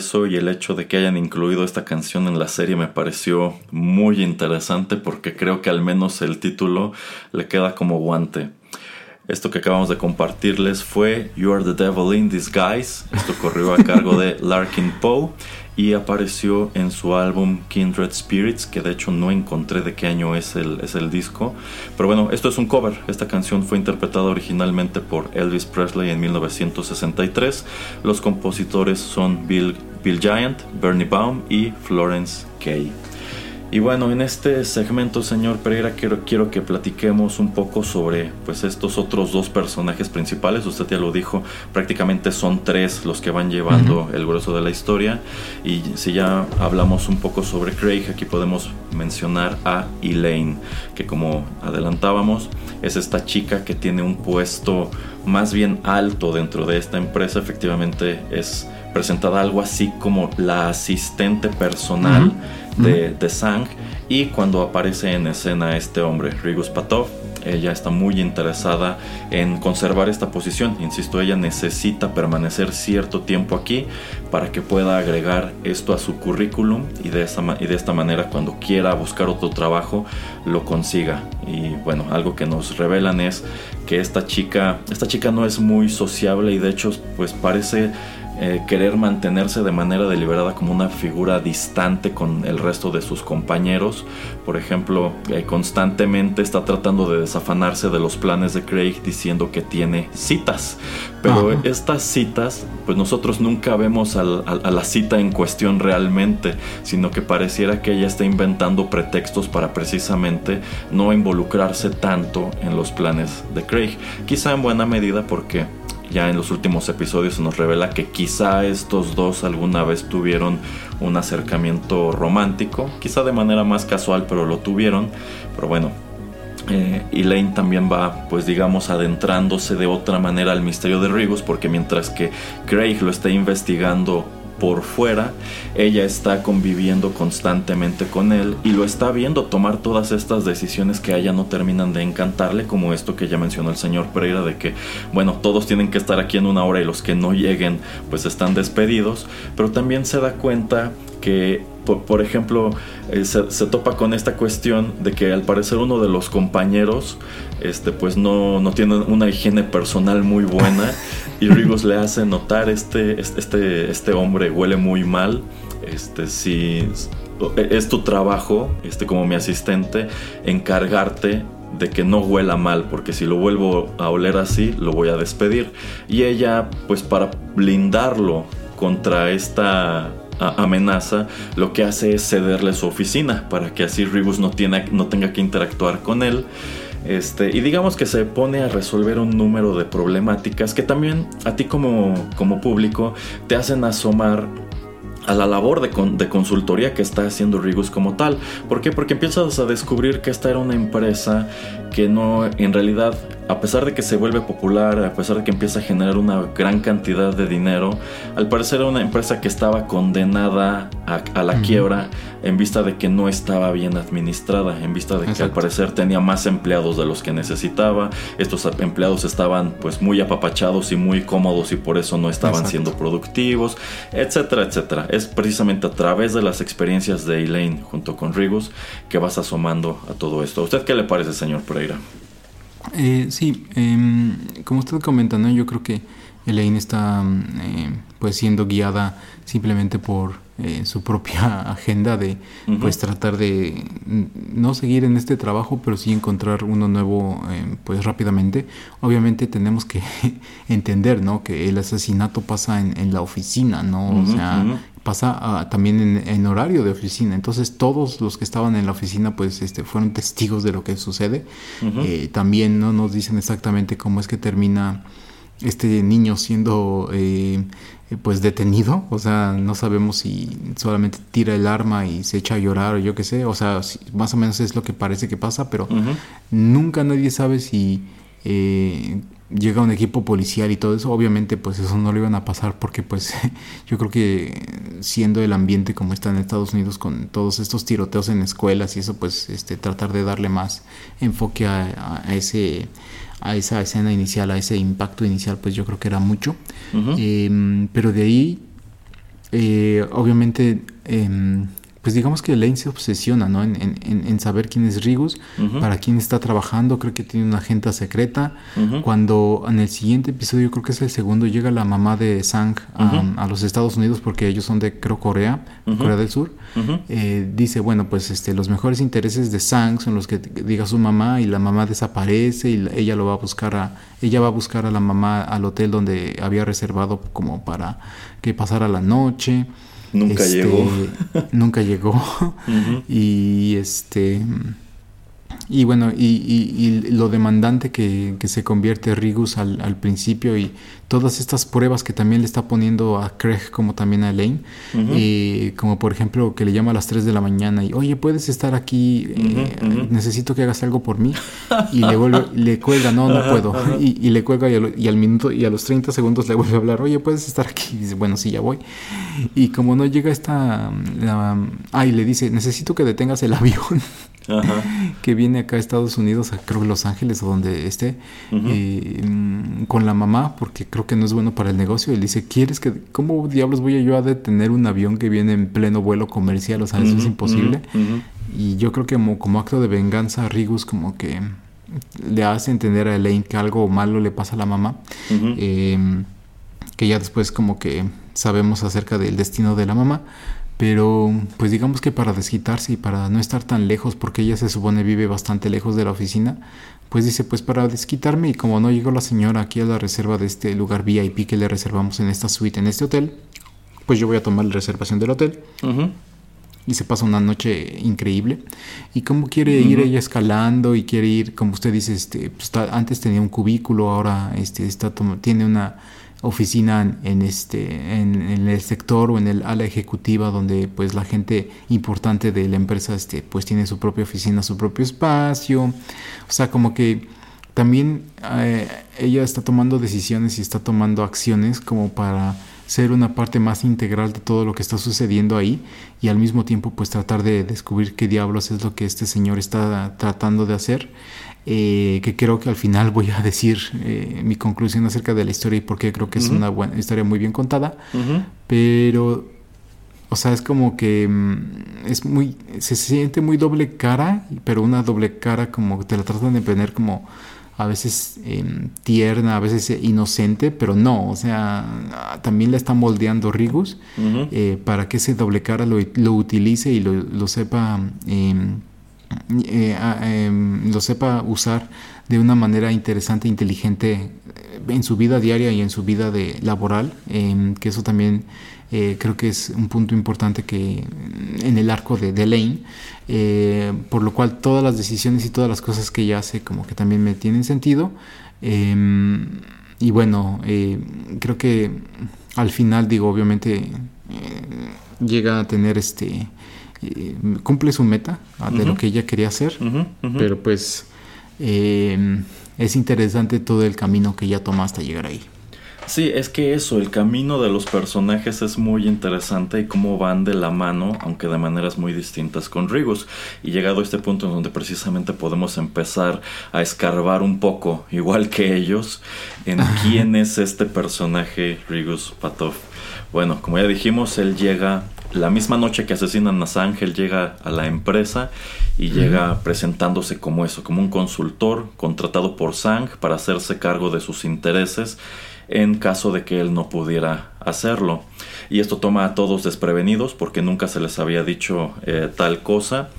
Y el hecho de que hayan incluido esta canción en la serie me pareció muy interesante porque creo que al menos el título le queda como guante. Esto que acabamos de compartirles fue You Are the Devil in Disguise. Esto corrió a cargo de Larkin Poe y apareció en su álbum Kindred Spirits, que de hecho no encontré de qué año es el, es el disco. Pero bueno, esto es un cover. Esta canción fue interpretada originalmente por Elvis Presley en 1963. Los compositores son Bill, Bill Giant, Bernie Baum y Florence Kay. Y bueno, en este segmento, señor Pereira, quiero, quiero que platiquemos un poco sobre pues, estos otros dos personajes principales. Usted ya lo dijo, prácticamente son tres los que van llevando el grueso de la historia. Y si ya hablamos un poco sobre Craig, aquí podemos mencionar a Elaine, que como adelantábamos, es esta chica que tiene un puesto más bien alto dentro de esta empresa. Efectivamente es presentada algo así como la asistente personal de, de Sang. Y cuando aparece en escena este hombre, Rigus Patov, ella está muy interesada en conservar esta posición. Insisto, ella necesita permanecer cierto tiempo aquí para que pueda agregar esto a su currículum y de, esta, ma- y de esta manera cuando quiera buscar otro trabajo lo consiga. Y bueno, algo que nos revelan es que esta chica, esta chica no es muy sociable y de hecho pues parece eh, querer mantenerse de manera deliberada como una figura distante con el resto de sus compañeros. Por ejemplo, eh, constantemente está tratando de desafanarse de los planes de Craig diciendo que tiene citas. Pero Ajá. estas citas, pues nosotros nunca vemos al- al- a la cita en cuestión realmente, sino que pareciera que ella está inventando pretextos para precisamente no involucrarse tanto en los planes de Craig. Quizá en buena medida porque ya en los últimos episodios se nos revela que quizá estos dos alguna vez tuvieron un acercamiento romántico, quizá de manera más casual, pero lo tuvieron. Pero bueno, eh, Elaine también va, pues digamos, adentrándose de otra manera al misterio de Rigus, porque mientras que Craig lo está investigando por fuera, ella está conviviendo constantemente con él y lo está viendo tomar todas estas decisiones que a ella no terminan de encantarle, como esto que ya mencionó el señor Pereira, de que, bueno, todos tienen que estar aquí en una hora y los que no lleguen, pues están despedidos, pero también se da cuenta que por, por ejemplo, eh, se, se topa con esta cuestión de que al parecer uno de los compañeros, este, pues no, no tiene una higiene personal muy buena y Rigos le hace notar este, este, este hombre huele muy mal, este, si es tu trabajo, este, como mi asistente, encargarte de que no huela mal, porque si lo vuelvo a oler así, lo voy a despedir. Y ella, pues para blindarlo contra esta amenaza, lo que hace es cederle su oficina para que así Ribus no, no tenga que interactuar con él. Este, y digamos que se pone a resolver un número de problemáticas que también a ti como, como público te hacen asomar a la labor de, de, consultoría que está haciendo Rigus como tal. ¿Por qué? Porque empiezas a descubrir que esta era una empresa que no, en realidad, a pesar de que se vuelve popular, a pesar de que empieza a generar una gran cantidad de dinero, al parecer era una empresa que estaba condenada a, la quiebra en vista de que no estaba bien administrada, en vista de que al parecer tenía más empleados de los que necesitaba, estos empleados estaban pues muy apapachados y muy cómodos y por eso no estaban siendo productivos, etcétera, etcétera. Es precisamente a través de las experiencias de Elaine junto con Rigus que vas asomando a todo esto. ¿A usted qué le parece, señor Eh, sí, em, como usted comenta, ¿no? yo creo que Elaine está eh, pues siendo guiada simplemente por eh, su propia agenda de pues tratar de no seguir en este trabajo pero sí encontrar uno nuevo eh, pues rápidamente. Obviamente tenemos que entender no que el asesinato pasa en, la oficina no o sea pasa ah, también en, horario de oficina. Entonces todos los que estaban en la oficina pues este fueron testigos de lo que sucede. Eh, también no nos dicen exactamente cómo es que termina este niño siendo eh, pues detenido, o sea, no sabemos si solamente tira el arma y se echa a llorar o yo qué sé, o sea, más o menos es lo que parece que pasa, pero nunca nadie sabe si eh, llega un equipo policial y todo eso, obviamente pues eso no lo iban a pasar porque pues yo creo que siendo el ambiente como está en Estados Unidos con todos estos tiroteos en escuelas y eso pues este tratar de darle más enfoque a ese a esa escena inicial, a ese impacto inicial, pues yo creo que era mucho. Em, pero de ahí, eh, obviamente, em, pues digamos que Lane se obsesiona ¿no? en, en, en saber quién es Rigus, para quién está trabajando, creo que tiene una agenda secreta. Cuando en el siguiente episodio, creo que es el segundo, llega la mamá de Sang a los Estados Unidos porque ellos son de, creo, Corea, Corea del Sur, eh, dice, bueno, pues este, los mejores intereses de Sang son los que diga su mamá y la mamá desaparece y ella lo va a buscar a, ella va a buscar a la mamá al hotel donde había reservado como para que pasara la noche. Nunca este, llegó. nunca llegó. Y este y bueno, y, y, lo demandante que, que, se convierte Rigus al, al, principio y todas estas pruebas que también le está poniendo a Craig como también a Elaine, y como por ejemplo que le llama a las 3 de la mañana y oye, puedes estar aquí, eh, necesito que hagas algo por mí, y le, vuelve, le cuelga, no, no puedo, y, le cuelga y, al minuto y a los 30 segundos le vuelve a hablar, oye, puedes estar aquí, y dice, bueno, sí, ya voy, y como no llega esta, ah, y le dice, necesito que detengas el avión. que viene acá a Estados Unidos, a creo Los Ángeles o donde esté, mm, con la mamá, porque creo que no es bueno para el negocio. Él dice, ¿quieres que, cómo diablos voy yo a detener un avión que viene en pleno vuelo comercial? O sea, eso es imposible. Y yo creo que como, acto de venganza, Rigus como que le hace entender a Elaine que algo malo le pasa a la mamá. Em, que ya después como que sabemos acerca del destino de la mamá. Pero pues digamos que para desquitarse y para no estar tan lejos, porque ella se supone vive bastante lejos de la oficina, pues dice, pues para desquitarme y como no llegó la señora aquí a la reserva de este lugar VIP que le reservamos en esta suite, en este hotel, pues yo voy a tomar la reservación del hotel. Y se pasa una noche increíble. Y como quiere ir ella escalando y quiere ir, como usted dice, este, pues, antes tenía un cubículo, ahora este, está, tiene una oficina en este en, el sector o en el ala ejecutiva donde pues la gente importante de la empresa este pues tiene su propia oficina su propio espacio. O sea como que también eh, ella está tomando decisiones y está tomando acciones como para ser una parte más integral de todo lo que está sucediendo ahí y al mismo tiempo pues tratar de descubrir qué diablos es lo que este señor está tratando de hacer eh, que creo que al final voy a decir eh, mi conclusión acerca de la historia y por qué creo que es una buena historia muy bien contada, pero, o sea, es como que mm, es muy, se siente muy doble cara, pero una doble cara como te la tratan de poner como a veces em, tierna, a veces inocente, pero no, o sea, también la está moldeando Rigus eh, para que ese doble cara lo, lo utilice y lo, lo sepa em, eh, em, lo sepa usar de una manera interesante, inteligente eh, en su vida diaria y en su vida de laboral, em, que eso también Eh, creo que es un punto importante que en el arco de, de Lane, por lo cual todas las decisiones y todas las cosas que ella hace como que también me tienen sentido. Em, y bueno, creo que al final, digo, obviamente llega a tener este... cumple su meta ah, de lo que ella quería hacer, pero pues es interesante todo el camino que ella toma hasta llegar ahí. Sí, es que eso, el camino de los personajes es muy interesante y cómo van de la mano, aunque de maneras muy distintas con Rigus. Y llegado a este punto en donde precisamente podemos empezar a escarbar un poco, igual que ellos, en quién es este personaje Rigus Patov. Bueno, como ya dijimos, él llega la misma noche que asesinan a Sang, él llega a la empresa y llega presentándose como eso, como un consultor contratado por Sang para hacerse cargo de sus intereses en caso de que él no pudiera hacerlo. Y esto toma a todos desprevenidos porque nunca se les había dicho eh, tal cosa.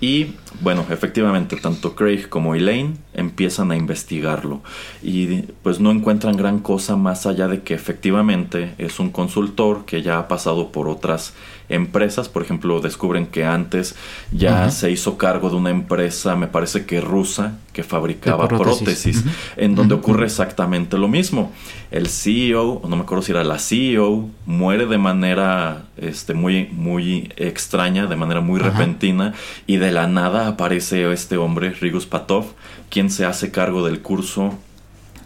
Y bueno, efectivamente, tanto Craig como Elaine empiezan a investigarlo. Y pues no encuentran gran cosa más allá de que efectivamente es un consultor que ya ha pasado por otras empresas. Por ejemplo, descubren que antes ya se hizo cargo de una empresa, me parece que rusa, que fabricaba prótesis, en donde ocurre exactamente lo mismo. El CEO, no me acuerdo si era la CEO, muere de manera este, muy, muy extraña, de manera muy repentina, y de la nada aparece este hombre, Rigus Patov, quien se hace cargo del curso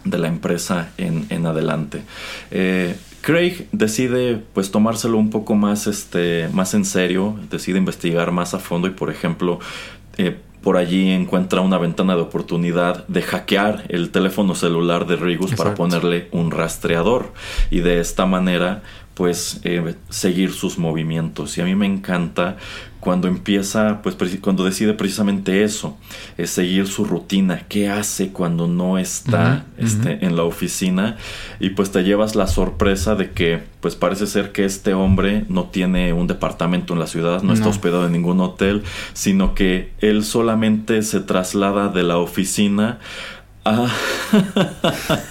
de la empresa en, en adelante. Eh, Craig decide pues tomárselo un poco más, este, más en serio, decide investigar más a fondo y por ejemplo eh, por allí encuentra una ventana de oportunidad de hackear el teléfono celular de Rigus para ponerle un rastreador y de esta manera pues eh, seguir sus movimientos. Y a mí me encanta cuando empieza pues cuando decide precisamente eso es seguir su rutina. Qué hace cuando no está este, en la oficina y pues te llevas la sorpresa de que pues parece ser que este hombre no tiene un departamento en la ciudad no, está hospedado en ningún hotel sino que él solamente se traslada de la oficina Ah,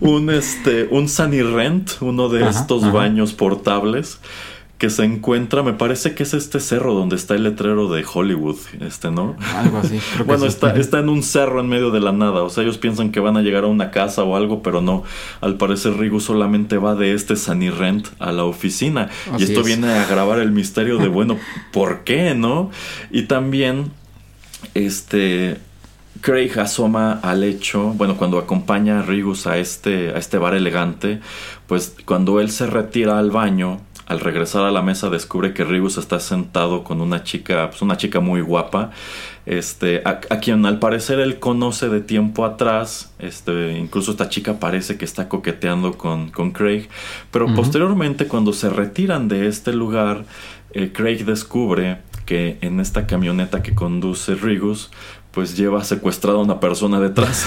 un este un Sunny Rent, uno de estos baños portables que se encuentra, me parece que es este cerro donde está el letrero de Hollywood, este, ¿no? Algo así. bueno, está, está en un cerro en medio de la nada, o sea, ellos piensan que van a llegar a una casa o algo, pero no. Al parecer Rigu solamente va de este Sunny Rent a la oficina. y esto viene a agravar el misterio de, bueno, ¿por qué, no? Y también, este, Craig asoma al hecho, bueno, cuando acompaña a Rigus a este, a este bar elegante, pues cuando él se retira al baño, al regresar a la mesa descubre que Rigus está sentado con una chica, pues una chica muy guapa, este, a, quien al parecer él conoce de tiempo atrás, este, incluso esta chica parece que está coqueteando con, con Craig, pero posteriormente cuando se retiran de este lugar, eh, Craig descubre que en esta camioneta que conduce Rigus, pues lleva secuestrada a una persona detrás.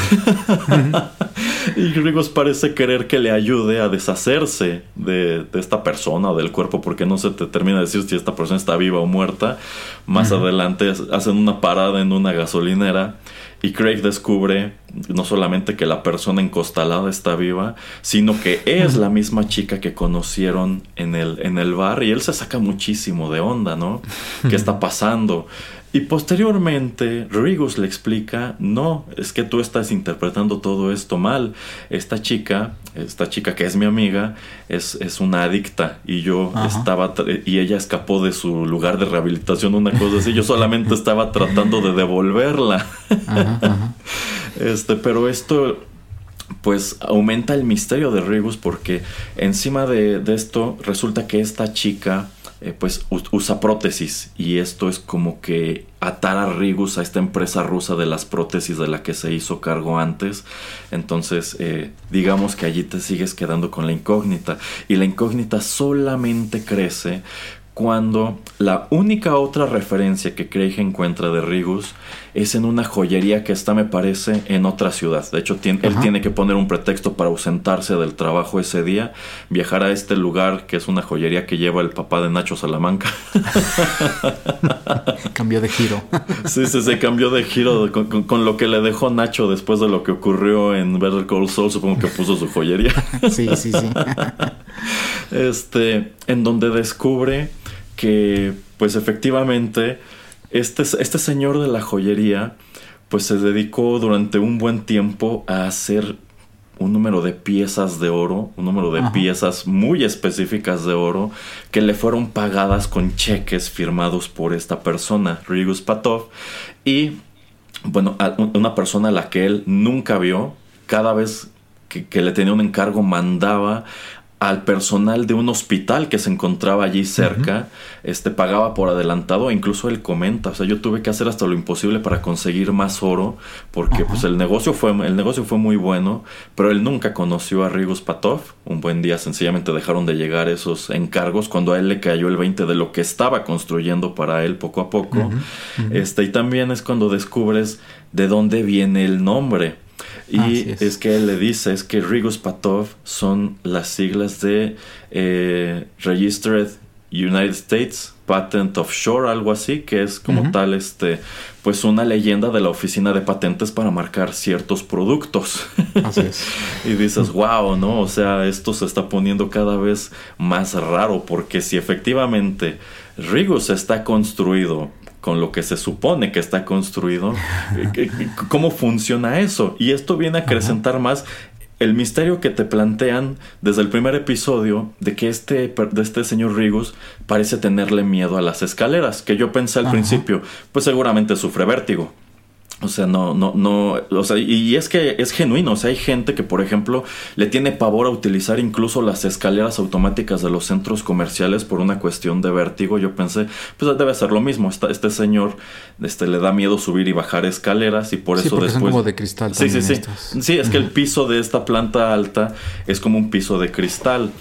y Rigos parece querer que le ayude a deshacerse de, esta persona o del cuerpo, porque no se te termina de decir si esta persona está viva o muerta. Más adelante hacen una parada en una gasolinera y Craig descubre no solamente que la persona encostalada está viva, sino que es la misma chica que conocieron en el, en el bar y él se saca muchísimo de onda, ¿no? ¿Qué está pasando? Y posteriormente, Rigus le explica, no, es que tú estás interpretando todo esto mal. Esta chica, esta chica que es mi amiga, es, es una adicta y yo estaba, y ella escapó de su lugar de rehabilitación, una cosa así, yo solamente estaba tratando de devolverla. Este, pero esto pues aumenta el misterio de Rigus porque encima de, de esto resulta que esta chica eh, pues usa prótesis. Y esto es como que atar a Rigus a esta empresa rusa de las prótesis de la que se hizo cargo antes. Entonces eh, digamos que allí te sigues quedando con la incógnita. Y la incógnita solamente crece cuando la única otra referencia que Craig encuentra de Rigus es en una joyería que está, me parece, en otra ciudad. De hecho, él tiene que poner un pretexto para ausentarse del trabajo ese día, viajar a este lugar que es una joyería que lleva el papá de Nacho Salamanca. cambió de giro. sí, sí, se cambió de giro con, lo que le dejó Nacho después de lo que ocurrió en Better Call Saul. Supongo que puso su joyería. sí, sí, sí. este, en donde descubre que, pues efectivamente, este, este señor de la joyería, pues se dedicó durante un buen tiempo a hacer un número de piezas de oro, un número de piezas muy específicas de oro que le fueron pagadas con cheques firmados por esta persona, Rigus Patov, y bueno, una persona a la que él nunca vio, cada vez que, que, le tenía un encargo mandaba al personal de un hospital que se encontraba allí cerca, este pagaba por adelantado, e incluso él comenta, o sea, yo tuve que hacer hasta lo imposible para conseguir más oro, porque pues el negocio fue el negocio fue muy bueno, pero él nunca conoció a Rigus Patov. Un buen día sencillamente dejaron de llegar esos encargos cuando a él le cayó el 20 de lo que estaba construyendo para él poco a poco. Este, y también es cuando descubres de dónde viene el nombre. Y es. que él le dice, es que Rigus Patov son las siglas de eh, Registered United States Patent of Shore, algo así, que es como tal, este, pues una leyenda de la oficina de patentes para marcar ciertos productos. Así es. y dices, wow, ¿no? O sea, esto se está poniendo cada vez más raro, porque si efectivamente Rigus está construido con lo que se supone que está construido, eh, ¿cómo funciona eso? Y esto viene a acrecentar más el misterio que te plantean desde el primer episodio de que este, de este señor Rigus parece tenerle miedo a las escaleras, que yo pensé al principio, pues seguramente sufre vértigo. O sea, no, no, no, o sea, y es que es genuino, o sea, hay gente que, por ejemplo, le tiene pavor a utilizar incluso las escaleras automáticas de los centros comerciales por una cuestión de vértigo. Yo pensé, pues debe ser lo mismo, este señor este, le da miedo subir y bajar escaleras y por eso después... Son como de cristal. Sí, sí, sí. Sí, es que el piso de esta planta alta es como un piso de cristal.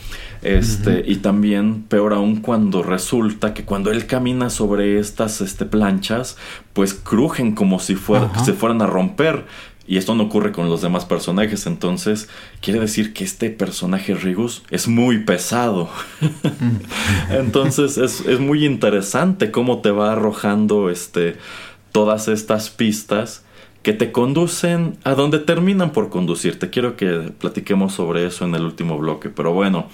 Este, y también peor aún cuando resulta que cuando él camina sobre estas este, planchas, pues crujen como si se fueran a romper. Y esto no ocurre con los demás personajes. Entonces, quiere decir que este personaje Rigus es muy pesado. entonces, es, es, muy interesante cómo te va arrojando este, todas estas pistas que te conducen a donde terminan por conducirte. Quiero que platiquemos sobre eso en el último bloque. Pero bueno,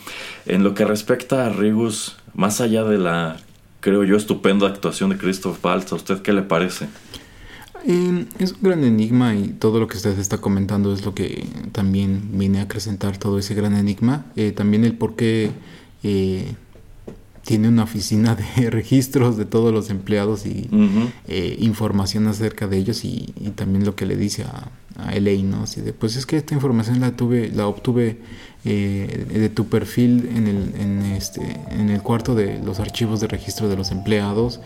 en lo que respecta a Rigus, más allá de la, creo yo, estupenda actuación de Christoph Waltz, ¿a usted qué le parece? Eh, es un gran enigma y todo lo que usted está comentando es lo que también viene a acrecentar todo ese gran enigma. Eh, también el por qué eh, tiene una oficina de registros de todos los empleados y eh, información acerca de ellos y, también lo que le dice a, a ¿no? Así de, pues es que esta información la tuve, la obtuve eh, de tu perfil en el, en este, en el cuarto de los archivos de registro de los empleados.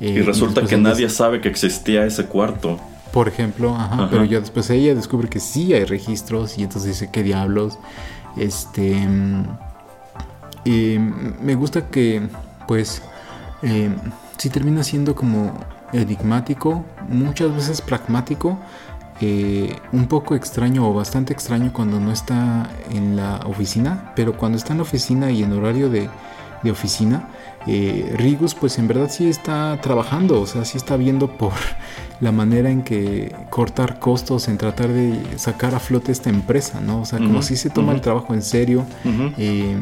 Eh, y resulta que nadie sabe que existía ese cuarto. Por ejemplo, ajá, pero ya después ella descubre que sí hay registros y entonces dice, ¿qué diablos? Este... Mm, me gusta que, pues, eh, si termina siendo como enigmático, muchas veces pragmático, eh, un poco extraño o bastante extraño cuando no está en la oficina, pero cuando está en la oficina y en horario de, de oficina, eh, Rigus pues en verdad sí está trabajando, o sea, sí está viendo por la manera en que cortar costos, en tratar de sacar a flote esta empresa, ¿no? O sea, como si se toma el trabajo en serio. Eh,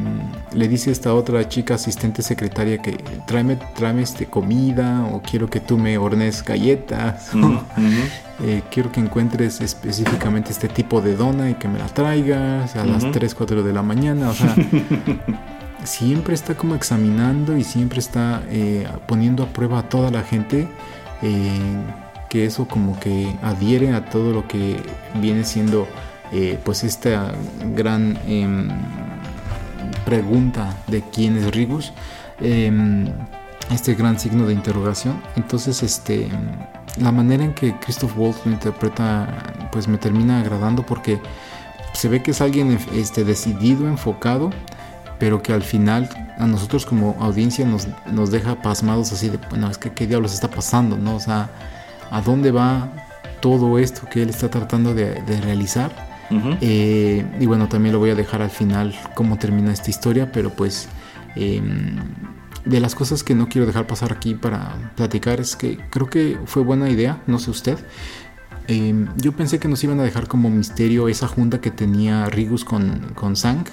le dice a esta otra chica asistente secretaria que tráeme, tráeme este comida o quiero que tú me hornes galletas. Eh, quiero que encuentres específicamente este tipo de dona y que me la traigas a las 3, 4 de la mañana. O sea, siempre está como examinando y siempre está eh, poniendo a prueba a toda la gente. Eh, que eso como que adhiere a todo lo que viene siendo eh, pues esta gran em, pregunta de quién es Rigus. Em, este gran signo de interrogación. Entonces, este, la manera en que Christoph Waltz lo interpreta, pues me termina agradando porque se ve que es alguien este, decidido, enfocado, pero que al final a nosotros como audiencia nos, nos deja pasmados así de, bueno, es que qué diablos está pasando, ¿no? O sea, ¿a dónde va todo esto que él está tratando de, realizar? Eh, y bueno, también lo voy a dejar al final cómo termina esta historia, pero pues em, de las cosas que no quiero dejar pasar aquí para platicar es que creo que fue buena idea, no sé usted. Em, yo pensé que nos iban a dejar como misterio esa junta que tenía Rigus con, con Sang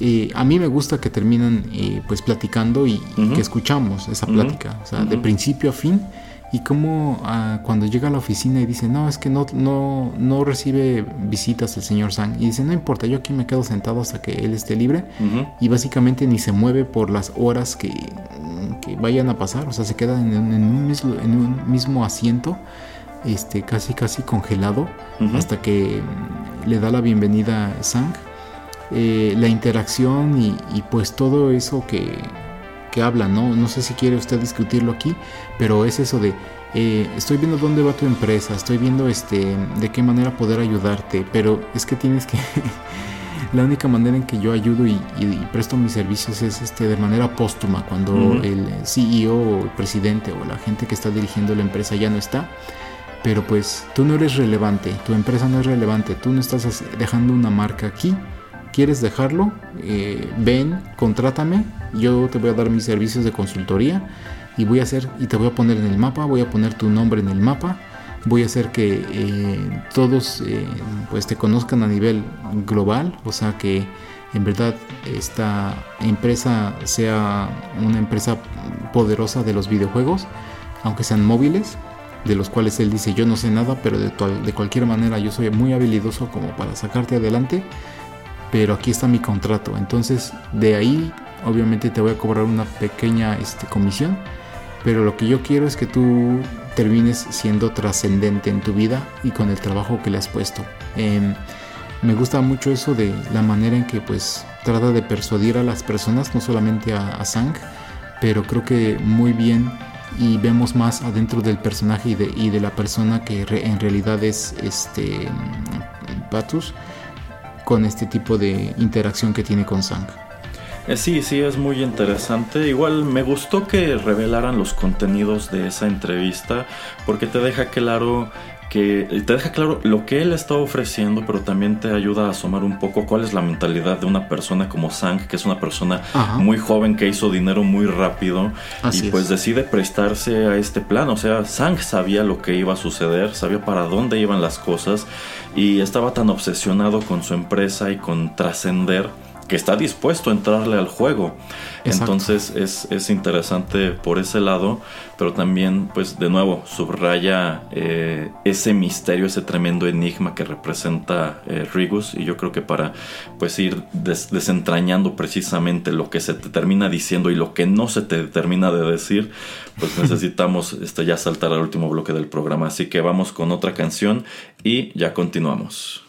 eh, a mí me gusta que terminan eh, pues platicando y, y que escuchamos esa plática, o sea, de principio a fin. Y como ah, cuando llega a la oficina y dice, no, es que no, no, no recibe visitas el señor Sang. Y dice, no importa, yo aquí me quedo sentado hasta que él esté libre. Y básicamente ni se mueve por las horas que, que vayan a pasar. O sea, se queda en, en un, mismo, en un mismo asiento, este, casi casi congelado, hasta que le da la bienvenida Sang. Eh, la interacción y, y pues todo eso que, que habla, ¿no? No sé si quiere usted discutirlo aquí, pero es eso de, eh, estoy viendo dónde va tu empresa, estoy viendo este, de qué manera poder ayudarte, pero es que tienes que... la única manera en que yo ayudo y, y- y presto mis servicios es este, de manera póstuma, cuando el CEO o el presidente o la gente que está dirigiendo la empresa ya no está. Pero pues tú no eres relevante, tu empresa no es relevante, tú no estás dejando una marca aquí. ¿Quieres dejarlo? Eh, ven, contrátame, yo te voy a dar mis servicios de consultoría y voy a hacer y te voy a poner en el mapa, voy a poner tu nombre en el mapa, voy a hacer que eh, todos eh, pues te conozcan a nivel global, o sea que en verdad esta empresa sea una empresa poderosa de los videojuegos, aunque sean móviles, de los cuales él dice yo no sé nada, pero de, de cualquier manera yo soy muy habilidoso como para sacarte adelante, pero aquí está mi contrato, entonces de ahí obviamente te voy a cobrar una pequeña este, comisión, pero lo que yo quiero es que tú termines siendo trascendente en tu vida y con el trabajo que le has puesto. Em, me gusta mucho eso de la manera en que pues trata de persuadir a las personas, no solamente a, a Sang, pero creo que muy bien y vemos más adentro del personaje y de, y de la persona que re- en realidad es este Patus con este tipo de interacción que tiene con Sang. Eh, Sí, sí, es muy interesante. Igual me gustó que revelaran los contenidos de esa entrevista porque te deja claro que te deja claro lo que él está ofreciendo, pero también te ayuda a asomar un poco cuál es la mentalidad de una persona como Sang, que es una persona Ajá. muy joven que hizo dinero muy rápido Así y pues es. decide prestarse a este plan. O sea, Sang sabía lo que iba a suceder, sabía para dónde iban las cosas y estaba tan obsesionado con su empresa y con trascender que está dispuesto a entrarle al juego. Exacto. Entonces es, es interesante por ese lado, pero también, pues de nuevo, subraya eh, ese misterio, ese tremendo enigma que representa eh, Rigus. Y yo creo que para pues ir des- desentrañando precisamente lo que se te termina diciendo y lo que no se te termina de decir, pues necesitamos este, ya saltar al último bloque del programa. Así que vamos con otra canción y ya continuamos.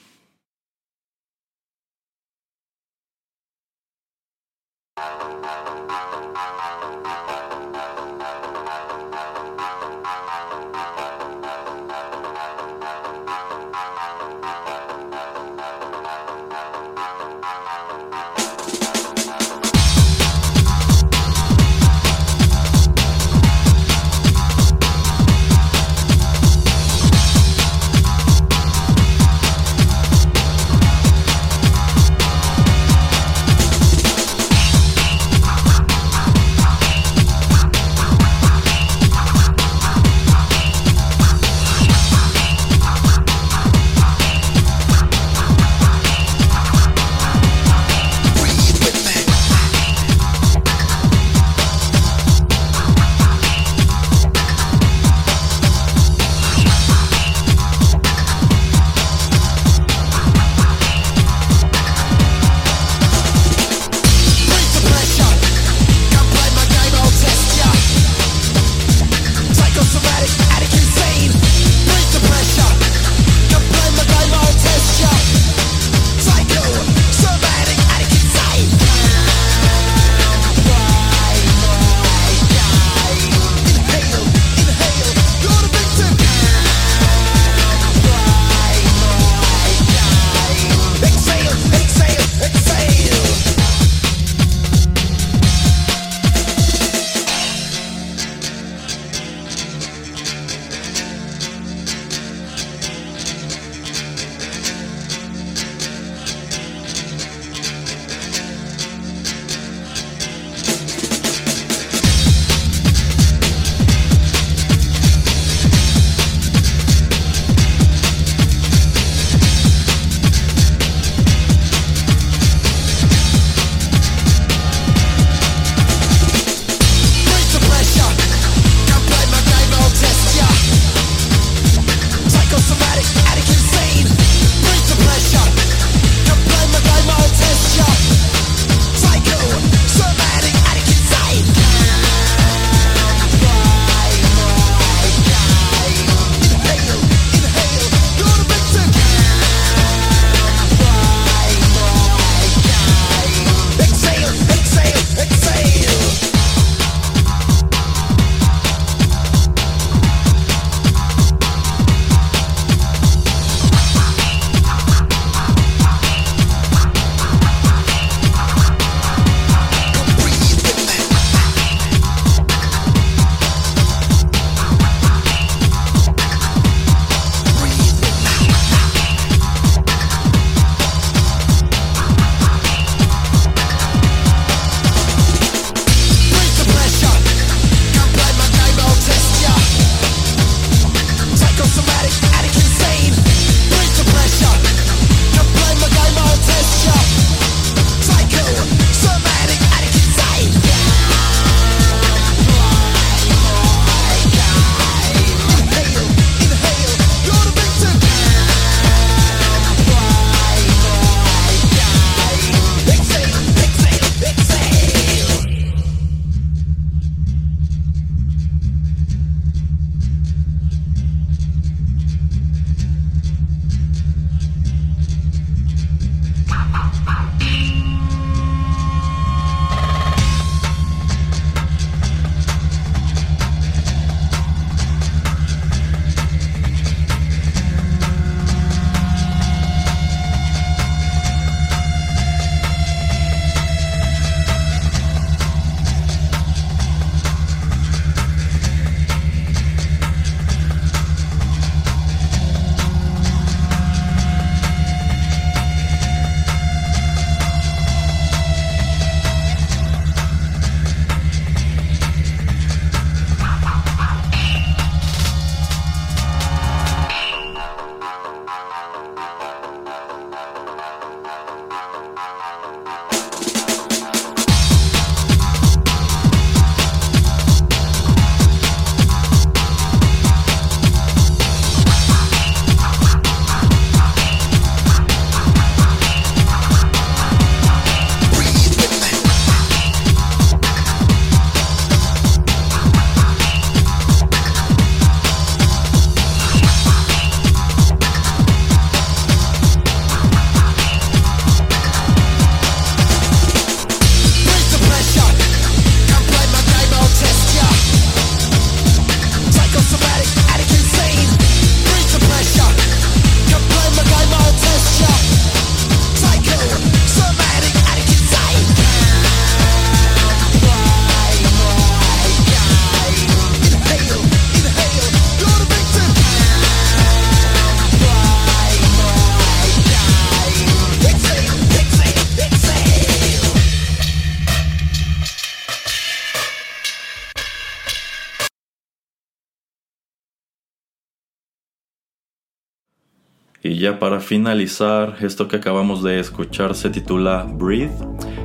Ya para finalizar, esto que acabamos de escuchar se titula Breathe.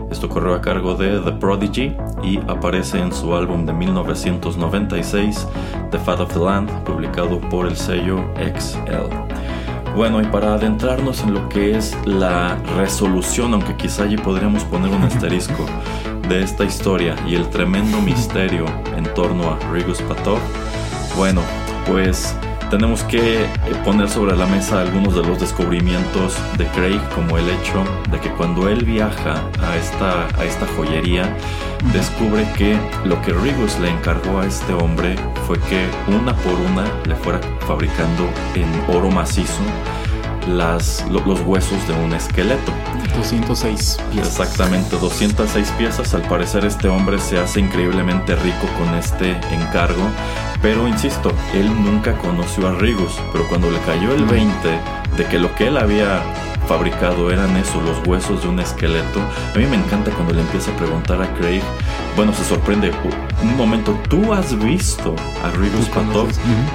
Esto corrió a cargo de The Prodigy y aparece en su álbum de 1996, The Fat of the Land, publicado por el sello XL. Bueno, y para adentrarnos en lo que es la resolución, aunque quizá allí podríamos poner un asterisco de esta historia y el tremendo misterio en torno a Rigus Patov, bueno, pues tenemos que eh, poner sobre la mesa algunos de los descubrimientos de Craig, como el hecho de que cuando él viaja a esta, a esta joyería, descubre que lo que Rigus le encargó a este hombre fue que una por una le fuera fabricando en oro macizo las, los huesos de un esqueleto. 206 piezas. Exactamente, 206 piezas. Al parecer este hombre se hace increíblemente rico con este encargo. Pero insisto, él nunca conoció a Rigus. Pero cuando le cayó el 20 de que lo que él había fabricado eran eso, los huesos de un esqueleto. A mí me encanta cuando le empieza a preguntar a Craig. Bueno, se sorprende. Un momento, ¿tú has visto a Rigus Patov?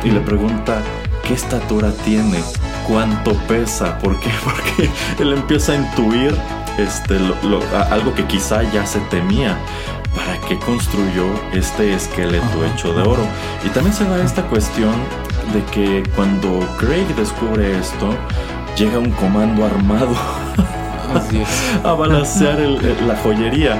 Y le pregunta, ¿qué estatura tiene? ¿Cuánto pesa? ¿Por qué? Porque él empieza a intuir este, algo que quizá ya se temía. ¿Para qué construyó este esqueleto hecho de oro? Y también se da esta cuestión de que cuando Craig descubre esto, llega un comando armado a balancear la joyería.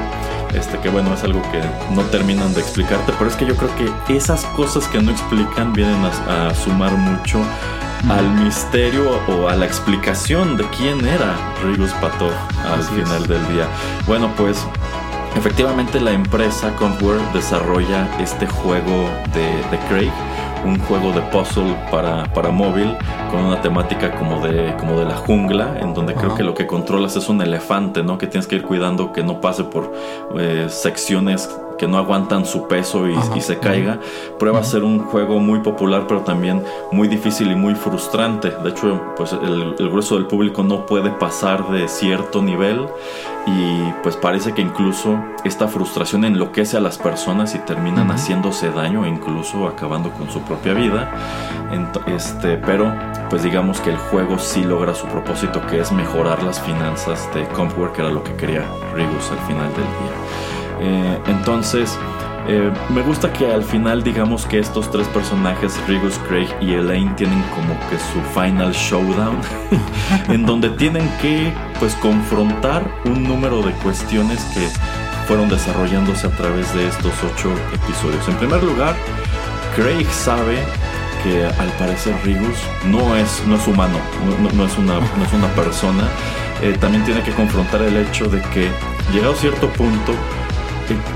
Este que bueno, es algo que no terminan de explicarte, pero es que yo creo que esas cosas que no explican vienen a, sumar mucho al misterio o a la explicación de quién era Rigus Patov al final del día. Bueno, pues efectivamente la empresa Compware desarrolla este juego de, de Craig un juego de puzzle para, para móvil con una temática como de, como de la jungla, en donde creo que lo que controlas es un elefante, ¿no? Que tienes que ir cuidando que no pase por eh, secciones que no aguantan su peso y, se caiga. Prueba a ser un juego muy popular, pero también muy difícil y muy frustrante. De hecho, pues el, grueso del público no puede pasar de cierto nivel y pues parece que incluso esta frustración enloquece a las personas y terminan haciéndose daño e incluso acabando con su propia vida. este, pero pues digamos que el juego sí logra su propósito que es mejorar las finanzas de Compware, que era lo que quería Rigus al final del día. Eh, entonces, eh, me gusta que al final digamos que estos tres personajes, Rigus, Craig y Elaine, tienen como que su final showdown, en donde tienen que pues confrontar un número de cuestiones que fueron desarrollándose a través de estos ocho episodios. En primer lugar, Craig sabe que al parecer Rigus no es, no es humano, no, es, una, no es una persona. Eh, también tiene que confrontar el hecho de que llegado a cierto punto,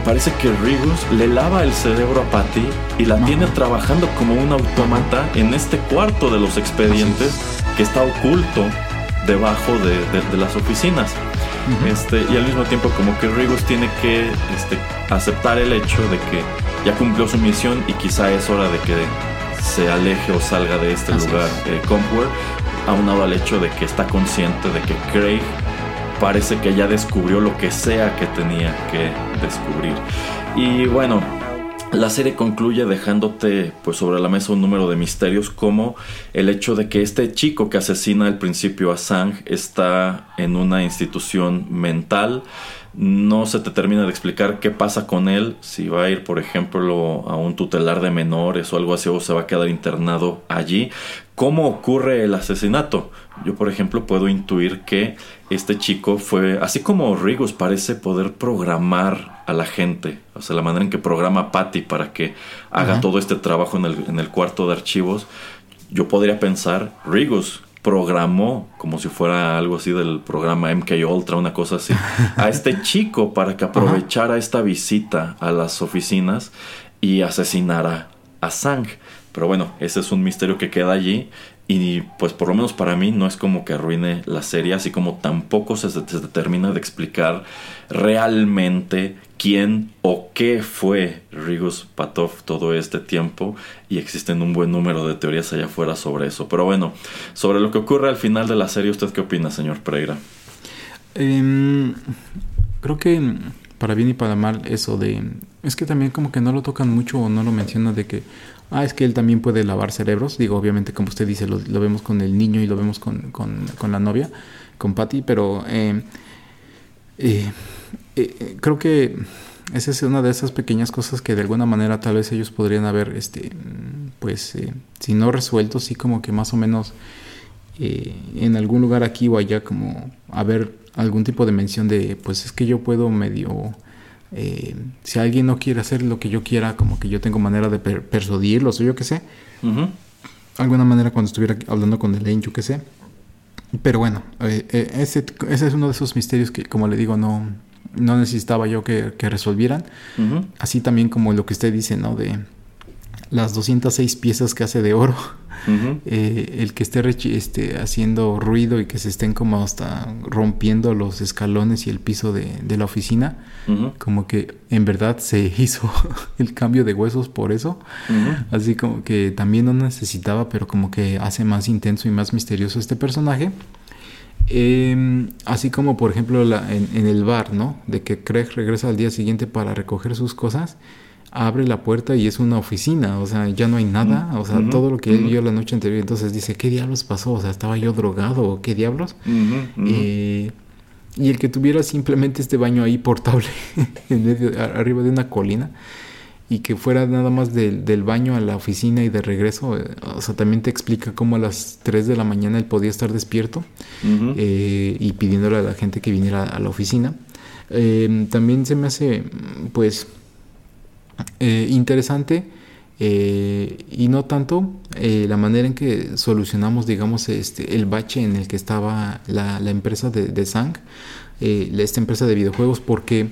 parece que Rigus le lava el cerebro a Patty y la tiene trabajando como un autómata en este cuarto de los expedientes que está oculto debajo de, las oficinas. este, y al mismo tiempo como que Rigus tiene que este, aceptar el hecho de que ya cumplió su misión y quizá es hora de que se aleje o salga de este lugar eh, aunado al hecho de que está consciente de que Craig parece que ya descubrió lo que sea que tenía que descubrir. Y bueno, la serie concluye dejándote pues sobre la mesa un número de misterios como el hecho de que este chico que asesina al principio a Sang está en una institución mental. No se te termina de explicar qué pasa con él, si va a ir por ejemplo a un tutelar de menores o algo así o se va a quedar internado allí. ¿Cómo ocurre el asesinato? Yo, por ejemplo, puedo intuir que este chico fue, así como Rigus parece poder programar a la gente, o sea, la manera en que programa a Patty para que haga todo este trabajo en el, en el cuarto de archivos, yo podría pensar, Rigus programó, como si fuera algo así del programa MK Ultra, una cosa así, a este chico para que aprovechara esta visita a las oficinas y asesinara a Sang. Pero bueno, ese es un misterio que queda allí y pues por lo menos para mí no es como que arruine la serie, así como tampoco se, se, termina de explicar realmente quién o qué fue Rigus Patov todo este tiempo y existen un buen número de teorías allá afuera sobre eso. Pero bueno, sobre lo que ocurre al final de la serie, ¿usted qué opina, señor Pereira? Em, creo que para bien y para mal eso de... Es que también como que no lo tocan mucho o no lo mencionan de que ah, es que él también puede lavar cerebros. Digo, obviamente, como usted dice, lo, vemos con el niño y lo vemos con, con, la novia, con Patty, pero eh, eh, eh, creo que esa es una de esas pequeñas cosas que de alguna manera tal vez ellos podrían haber, este, pues, eh, si no resuelto, sí como que más o menos en algún lugar aquí o allá como haber algún tipo de mención de, pues es que yo puedo medio, eh, si alguien no quiere hacer lo que yo quiera, como que yo tengo manera de per persuadirlos o yo qué sé. Ujú. Alguna manera cuando estuviera hablando con Elaine, yo qué sé. Pero bueno, eh, eh, ese, ese es uno de esos misterios que, como le digo, no, no necesitaba yo que, que resolvieran. Así también como lo que usted dice, ¿no? De las 206 piezas que hace de oro. Eh, el que esté este, haciendo ruido y que se estén como hasta rompiendo los escalones y el piso de, de la oficina. Como que en verdad se hizo el cambio de huesos por eso. Así como que también no necesitaba, pero como que hace más intenso y más misterioso este personaje. Eh, así como por ejemplo la- en, en el bar, ¿no? De que Craig regresa al día siguiente para recoger sus cosas, abre la puerta y es una oficina, o sea, ya no hay nada, o sea, todo lo que él vio la noche anterior, entonces dice, ¿qué diablos pasó? O sea, ¿estaba yo drogado o qué diablos? Eh, y el que tuviera simplemente este baño ahí portable en medio, arriba de una colina y que fuera nada más del, del baño a la oficina y de regreso, eh, o sea, también te explica cómo a las 3 de la mañana él podía estar despierto eh, y pidiéndole a la gente que viniera a la oficina. Eh, también se me hace, pues, eh, interesante eh, y no tanto eh, la manera en que solucionamos, digamos, este, el bache en el que estaba la, empresa de, de Sang, esta empresa de videojuegos, porque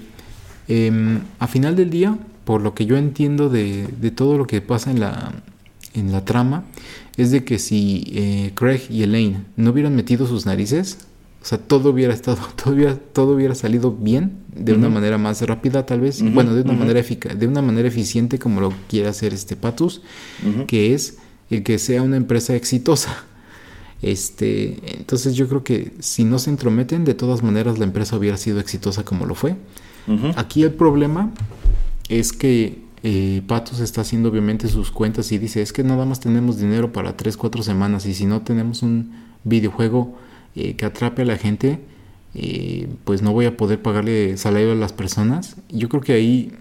eh, a final del día, por lo que yo entiendo de, todo lo que pasa en la, en la trama, es de que si Craig y Elaine no hubieran metido sus narices, o sea, todo hubiera estado, todo hubiera, todo hubiera salido bien, de una manera más rápida tal vez, bueno, de una manera eficaz, de una manera eficiente como lo quiere hacer este Patus, que es el que sea una empresa exitosa. Este, entonces yo creo que si no se entrometen, de todas maneras la empresa hubiera sido exitosa como lo fue. Aquí el problema es que eh, Patos está haciendo obviamente sus cuentas y dice, es que nada más tenemos dinero para 3, 4 semanas y si no tenemos un videojuego eh, que atrape a la gente, eh, pues no voy a poder pagarle salario a las personas. Yo creo que ahí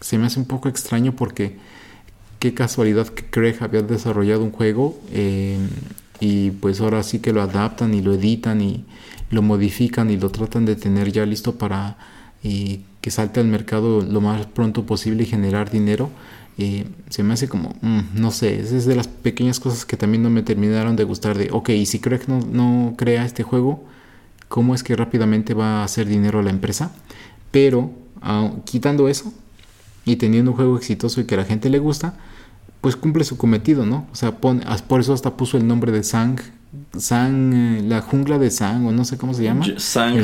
se me hace un poco extraño porque qué casualidad que Craig había desarrollado un juego eh, y pues ahora sí que lo adaptan y lo editan y lo modifican y lo tratan de tener ya listo para eh, que salte al mercado lo más pronto posible y generar dinero. Eh, se me hace como, mm, no sé, es de las pequeñas cosas que también no me terminaron de gustar de, ok, y si Craig no, no crea este juego, ¿cómo es que rápidamente va a hacer dinero la empresa? Pero ah, quitando eso, y teniendo un juego exitoso y que a la gente le gusta, pues cumple su cometido, ¿no? O sea, pone, as- por eso hasta puso el nombre de Sang, Sang, eh, la jungla de Sang, o no sé cómo se llama.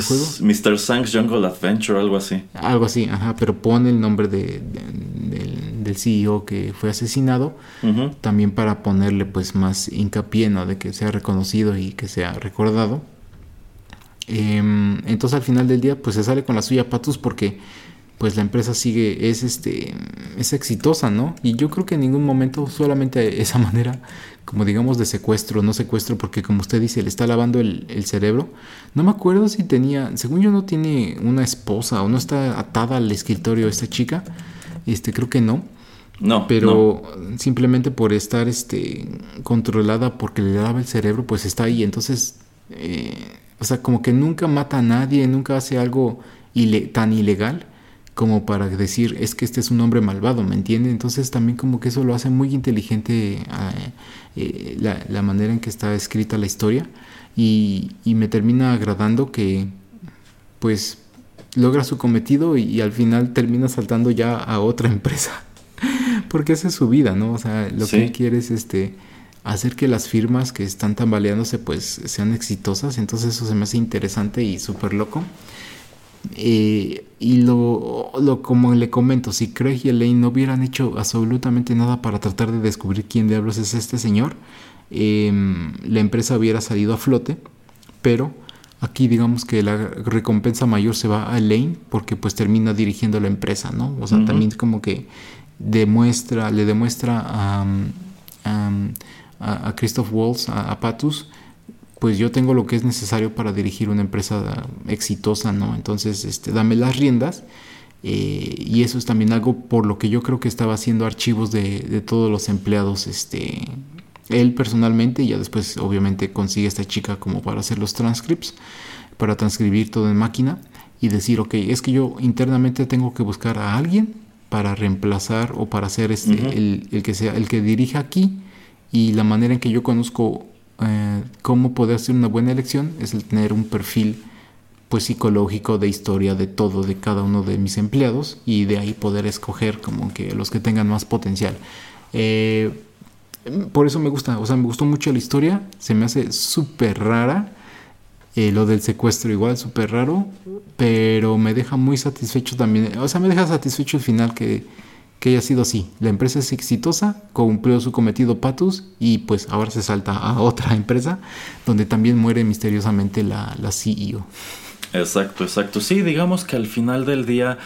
Juego. Mr. Sang's Jungle Adventure, algo así. Algo así, ajá, pero pone el nombre de, de- del, del CEO que fue asesinado, también para ponerle pues más hincapié, ¿no? De que sea reconocido y que sea recordado. Em, entonces al final del día pues se sale con la suya Patus porque pues la empresa sigue, es este, es exitosa, ¿no? Y yo creo que en ningún momento solamente esa manera, como digamos de secuestro, no secuestro, porque como usted dice, le está lavando el, el cerebro. No me acuerdo si tenía, según yo no tiene una esposa o no está atada al escritorio esta chica, este, creo que no. No, pero simplemente por estar este controlada porque le lava el cerebro pues está ahí. Entonces eh, o sea como que nunca mata a nadie nunca hace algo ile- tan ilegal como para decir es que este es un hombre malvado me entiende entonces también como que eso lo hace muy inteligente eh, eh, la, la manera en que está escrita la historia y, y me termina agradando que pues logra su cometido y, y al final termina saltando ya a otra empresa porque esa es su vida, ¿no? O sea, lo Sí. que él quiere es este hacer que las firmas que están tambaleándose pues sean exitosas, entonces eso se me hace interesante y súper loco. Eh, y lo, lo como le comento, si Craig y Elaine no hubieran hecho absolutamente nada para tratar de descubrir quién diablos es este señor, em, la empresa hubiera salido a flote, pero aquí digamos que la recompensa mayor se va a Elaine porque pues termina dirigiendo la empresa, ¿no? O sea, Ujú. también como que demuestra, le demuestra a, a, Christoph Waltz, a, Patus, pues yo tengo lo que es necesario para dirigir una empresa exitosa, ¿no? Entonces, este, dame las riendas. Eh, y eso es también algo por lo que yo creo que estaba haciendo archivos de, de todos los empleados, este, él personalmente, y ya después obviamente consigue esta chica como para hacer los transcripts, para transcribir todo en máquina y decir, ok, es que yo internamente tengo que buscar a alguien para reemplazar o para ser este, el, que sea el que dirija aquí y la manera en que yo conozco eh, cómo poder hacer una buena elección es el tener un perfil pues psicológico de historia de todo de cada uno de mis empleados y de ahí poder escoger como que los que tengan más potencial eh, por eso me gusta o sea me gustó mucho la historia se me hace súper rara eh, lo del secuestro igual, súper raro, pero me deja muy satisfecho también. O sea, me deja satisfecho el final que, que haya sido así. La empresa es exitosa, cumplió su cometido Patus y pues ahora se salta a otra empresa donde también muere misteriosamente la, la CEO. Exacto, exacto. Sí, digamos que al final del día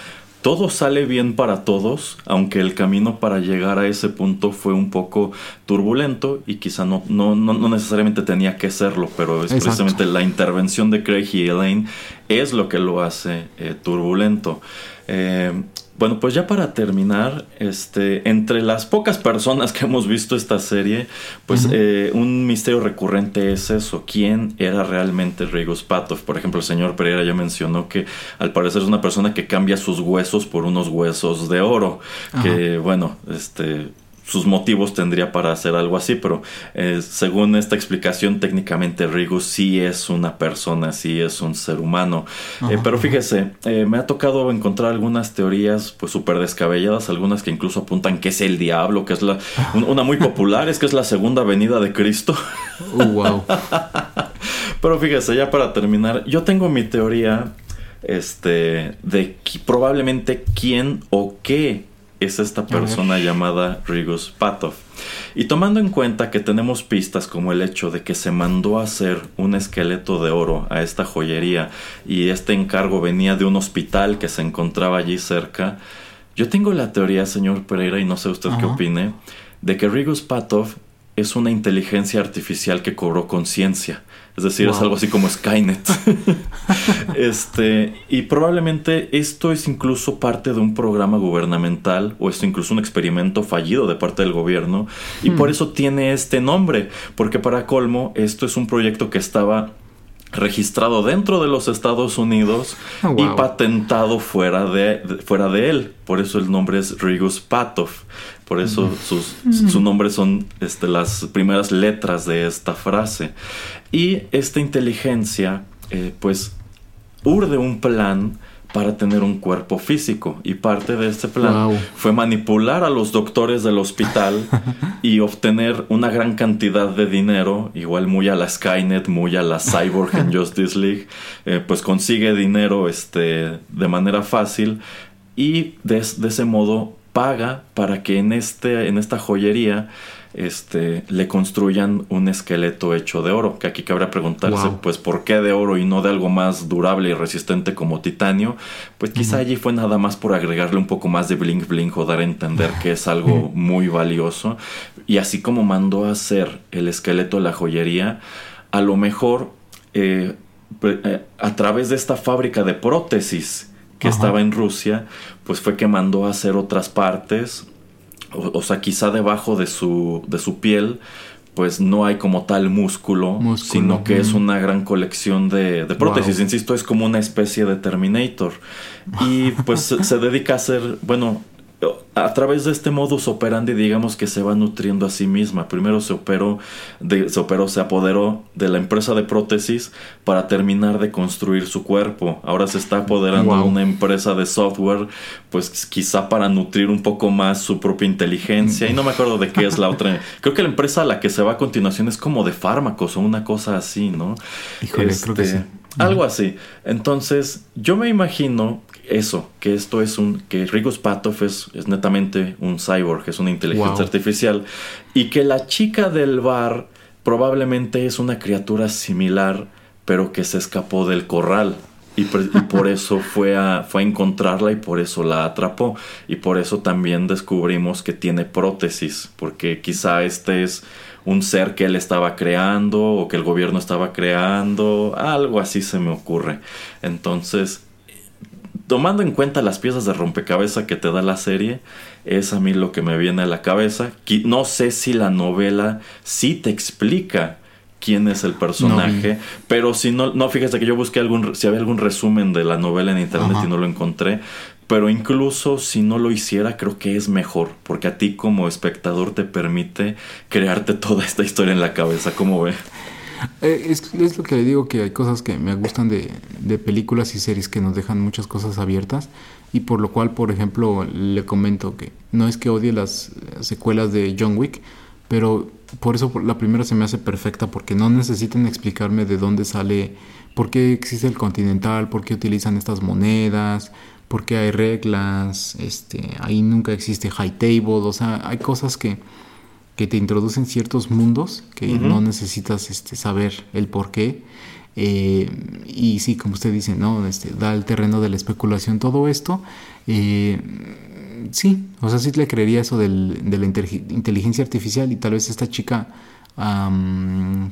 todo sale bien para todos, aunque el camino para llegar a ese punto fue un poco turbulento y quizá no, no, no, necesariamente tenía que serlo, pero es precisamente la intervención de Craig y Elaine es lo que lo hace eh, turbulento. Eh, bueno, pues ya para terminar, este, entre las pocas personas que hemos visto esta serie, pues eh, un misterio recurrente es eso, ¿quién era realmente Rigos Patov? Por ejemplo, el señor Pereira ya mencionó que al parecer es una persona que cambia sus huesos por unos huesos de oro, que bueno, este sus motivos tendría para hacer algo así, pero eh, según esta explicación técnicamente Rigus sí es una persona, sí es un ser humano. Eh, pero fíjese, eh, me ha tocado encontrar algunas teorías pues súper descabelladas, algunas que incluso apuntan que es el diablo, que es la una muy popular, es que es la segunda venida de Cristo. Uh, wow. pero fíjese, ya para terminar, yo tengo mi teoría este de probablemente quién o qué es esta persona llamada Rigus Patov. Y tomando en cuenta que tenemos pistas como el hecho de que se mandó a hacer un esqueleto de oro a esta joyería y este encargo venía de un hospital que se encontraba allí cerca, yo tengo la teoría, señor Pereira, y no sé usted qué opine, de que Rigus Patov es una inteligencia artificial que cobró conciencia. Es decir, es algo así como Skynet. este, y probablemente esto es incluso parte de un programa gubernamental o esto incluso un experimento fallido de parte del gobierno y por hmm. eso tiene este nombre, porque para colmo esto es un proyecto que estaba registrado dentro de los Estados Unidos oh, y patentado fuera de, fuera de él. Por eso el nombre es Rigus Patov. Por eso sus, su nombre son este, las primeras letras de esta frase. Y esta inteligencia, eh, pues, urde un plan para tener un cuerpo físico. Y parte de este plan fue manipular a los doctores del hospital y obtener una gran cantidad de dinero, igual muy a la Skynet, muy a la Cyborg en Justice League, eh, pues consigue dinero este, de manera fácil. Y de, de ese modo paga para que en, este, en esta joyería este, le construyan un esqueleto hecho de oro. Que aquí cabría preguntarse, pues, ¿por qué de oro y no de algo más durable y resistente como titanio? Pues quizá allí fue nada más por agregarle un poco más de blink blink o dar a entender que es algo muy valioso. Y así como mandó a hacer el esqueleto de la joyería, a lo mejor eh, eh, a través de esta fábrica de prótesis que estaba en Rusia, pues fue que mandó a hacer otras partes, o, sea, quizá debajo de su, de su piel, pues no hay como tal músculo, sino que es una gran colección de, prótesis. Insisto, es como una especie de Terminator. Y pues se dedica a hacer, bueno, a través de este modus operandi, digamos que se va nutriendo a sí misma. Primero se operó, de, se operó, se apoderó de la empresa de prótesis para terminar de construir su cuerpo. Ahora se está apoderando de una empresa de software, pues quizá para nutrir un poco más su propia inteligencia. Y no me acuerdo de qué es la otra. Creo que la empresa a la que se va a continuación es como de fármacos o una cosa así, ¿no? Híjole, creo que este, sí. Algo así. Entonces, yo me imagino eso, que esto es un, que Rigus Patov es, netamente un cyborg, es una inteligencia artificial, y que la chica del bar probablemente es una criatura similar, pero que se escapó del corral. Y, por eso fue a, fue a encontrarla y por eso la atrapó. Y por eso también descubrimos que tiene prótesis, porque quizá este es un ser que él estaba creando o que el gobierno estaba creando, algo así se me ocurre. Entonces, tomando en cuenta las piezas de rompecabezas que te da la serie, es a mí lo que me viene a la cabeza. No sé si la novela sí te explica quién es el personaje, pero si no, no, fíjate que yo busqué algún, si había algún resumen de la novela en internet y no lo encontré, pero incluso si no lo hiciera, creo que es mejor, porque a ti como espectador te permite crearte toda esta historia en la cabeza, ¿cómo ve? Eh, es, es, lo que le digo, que hay cosas que me gustan de, de, películas y series que nos dejan muchas cosas abiertas. Y por lo cual, por ejemplo, le comento que no es que odie las secuelas de John Wick, pero por eso la primera se me hace perfecta porque no necesitan explicarme de dónde sale, por qué existe el Continental, por qué utilizan estas monedas, por qué hay reglas, este, ahí nunca existe high table, o sea, hay cosas que que te introducen ciertos mundos que no necesitas este, saber el por qué. Eh, y sí, como usted dice, ¿no? Este, da el terreno de la especulación todo esto. Eh, sí, o sea, sí le creería eso del, de la inteligencia artificial y tal vez esta chica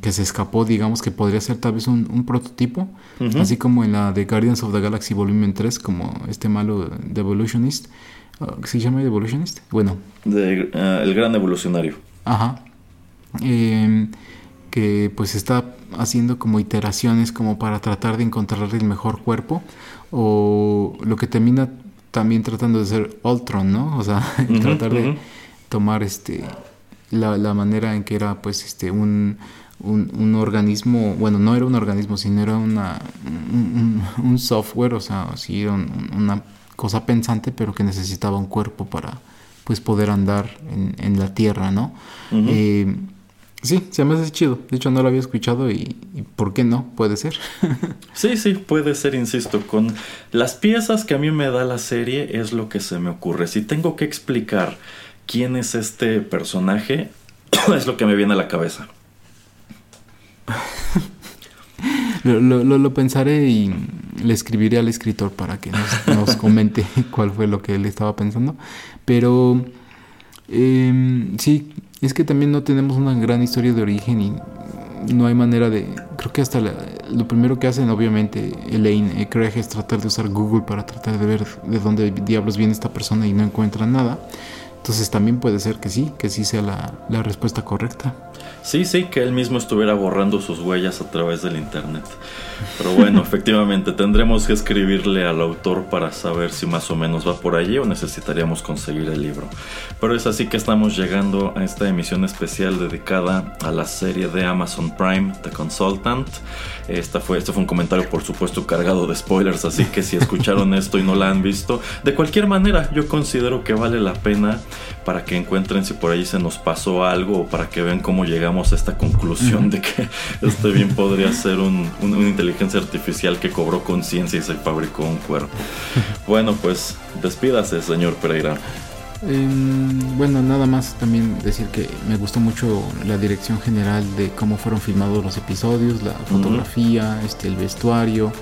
que se escapó, digamos que podría ser tal vez un, prototipo, así como en la de Guardians of the Galaxy Volumen 3, como este malo de Evolutionist. Uh, ¿Se llama Evolutionist? Bueno. De, uh, el gran evolucionario. Ajá. Em, que pues está haciendo como iteraciones como para tratar de encontrar el mejor cuerpo o lo que termina también tratando de ser Ultron, ¿no? O sea, tratar de tomar este la, la, manera en que era pues este un, un, organismo, bueno, no era un organismo, sino era una, un, software, o sea, sí, una cosa pensante, pero que necesitaba un cuerpo para, pues poder andar en, la tierra, ¿no? Eh, sí, se me hace chido. De hecho, no lo había escuchado y, ¿por qué no? Puede ser. sí, sí, puede ser, insisto. Con las piezas que a mí me da la serie es lo que se me ocurre. Si tengo que explicar quién es este personaje, es lo que me viene a la cabeza. Lo, pensaré y le escribiré al escritor para que nos, comente cuál fue lo que él estaba pensando. Pero em, sí, es que también no tenemos una gran historia de origen y no hay manera de... Creo que hasta lo primero que hacen, obviamente, Elaine eh, Craig es tratar de usar Google para tratar de ver de dónde diablos viene esta persona y no encuentran nada. Entonces también puede ser que sí, que sí sea la, la respuesta correcta. Sí, sí, que él mismo estuviera borrando sus huellas a través del internet. Pero bueno, efectivamente, tendremos que escribirle al autor para saber si más o menos va por allí o necesitaríamos conseguir el libro. Pero es así que estamos llegando a esta emisión especial dedicada a la serie de Amazon Prime, The Consultant. Esta fue, este fue un comentario, por supuesto, cargado de spoilers, así que si escucharon esto y no la han visto, de cualquier manera, yo considero que vale la pena para que encuentren si por ahí se nos pasó algo o para que vean cómo llegamos a esta conclusión de que este bien podría ser un, una inteligencia artificial que cobró conciencia y se fabricó un cuerpo. Bueno, pues despídase, señor Pereira. Em, bueno, nada más también decir que me gustó mucho la dirección general de cómo fueron filmados los episodios, la fotografía, este, el vestuario,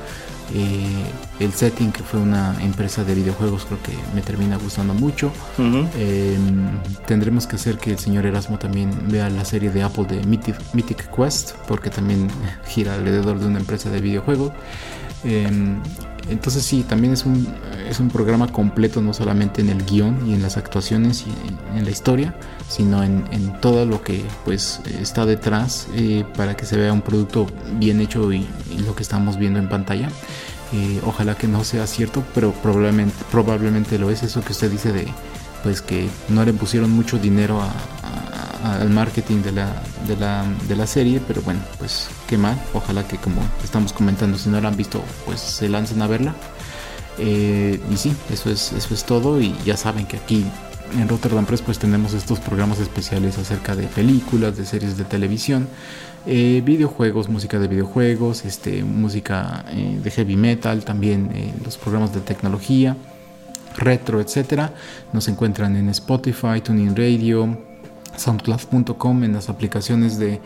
eh, el setting que fue una empresa de videojuegos creo que me termina gustando mucho. Em, tendremos que hacer que el señor Erasmo también vea la serie de Apple de Mythic, Quest porque también gira alrededor de una empresa de videojuegos. Em, entonces sí, también es un, es un programa completo, no solamente en el guion y en las actuaciones y en la historia, sino en, todo lo que pues está detrás eh, para que se vea un producto bien hecho y, lo que estamos viendo en pantalla. Eh, ojalá que no sea cierto, pero probablemente, probablemente lo es eso que usted dice de pues que no le pusieron mucho dinero al marketing de la, de, la, de la serie, pero bueno, pues qué mal. Ojalá que como estamos comentando, si no la han visto, pues se lancen a verla. Eh, y sí, eso es, eso es todo. Y ya saben que aquí en Rotterdam Press pues tenemos estos programas especiales acerca de películas, de series de televisión, eh, videojuegos, música de videojuegos, este, música eh, de heavy metal, también los programas de tecnología, retro, etcétera. Nos encuentran en Spotify, Tuning Radio, soundcloud.com en las aplicaciones de,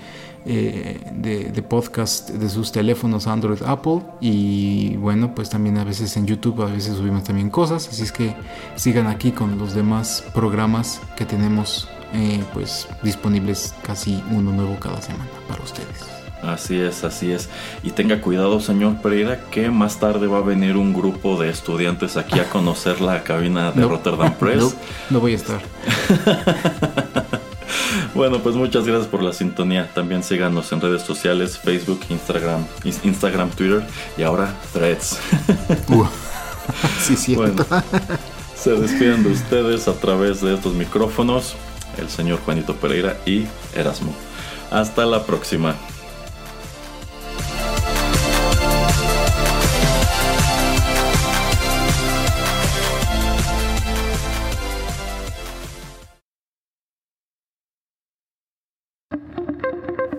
de, de, podcast de sus teléfonos Android, Apple y bueno, pues también a veces en YouTube, a veces subimos también cosas, así es que sigan aquí con los demás programas que tenemos pues disponibles casi uno nuevo cada semana para ustedes. Así es, así es. Y tenga cuidado, señor Pereira, que más tarde va a venir un grupo de estudiantes aquí a conocer la cabina de Rotterdam Press. No, no voy a estar. bueno, pues muchas gracias por la sintonía. También síganos en redes sociales, Facebook, Instagram, Instagram, Twitter y ahora Threads. Uh, sí, cierto. se despiden de ustedes a través de estos micrófonos, el señor Juanito Pereira y Erasmo. Hasta la próxima.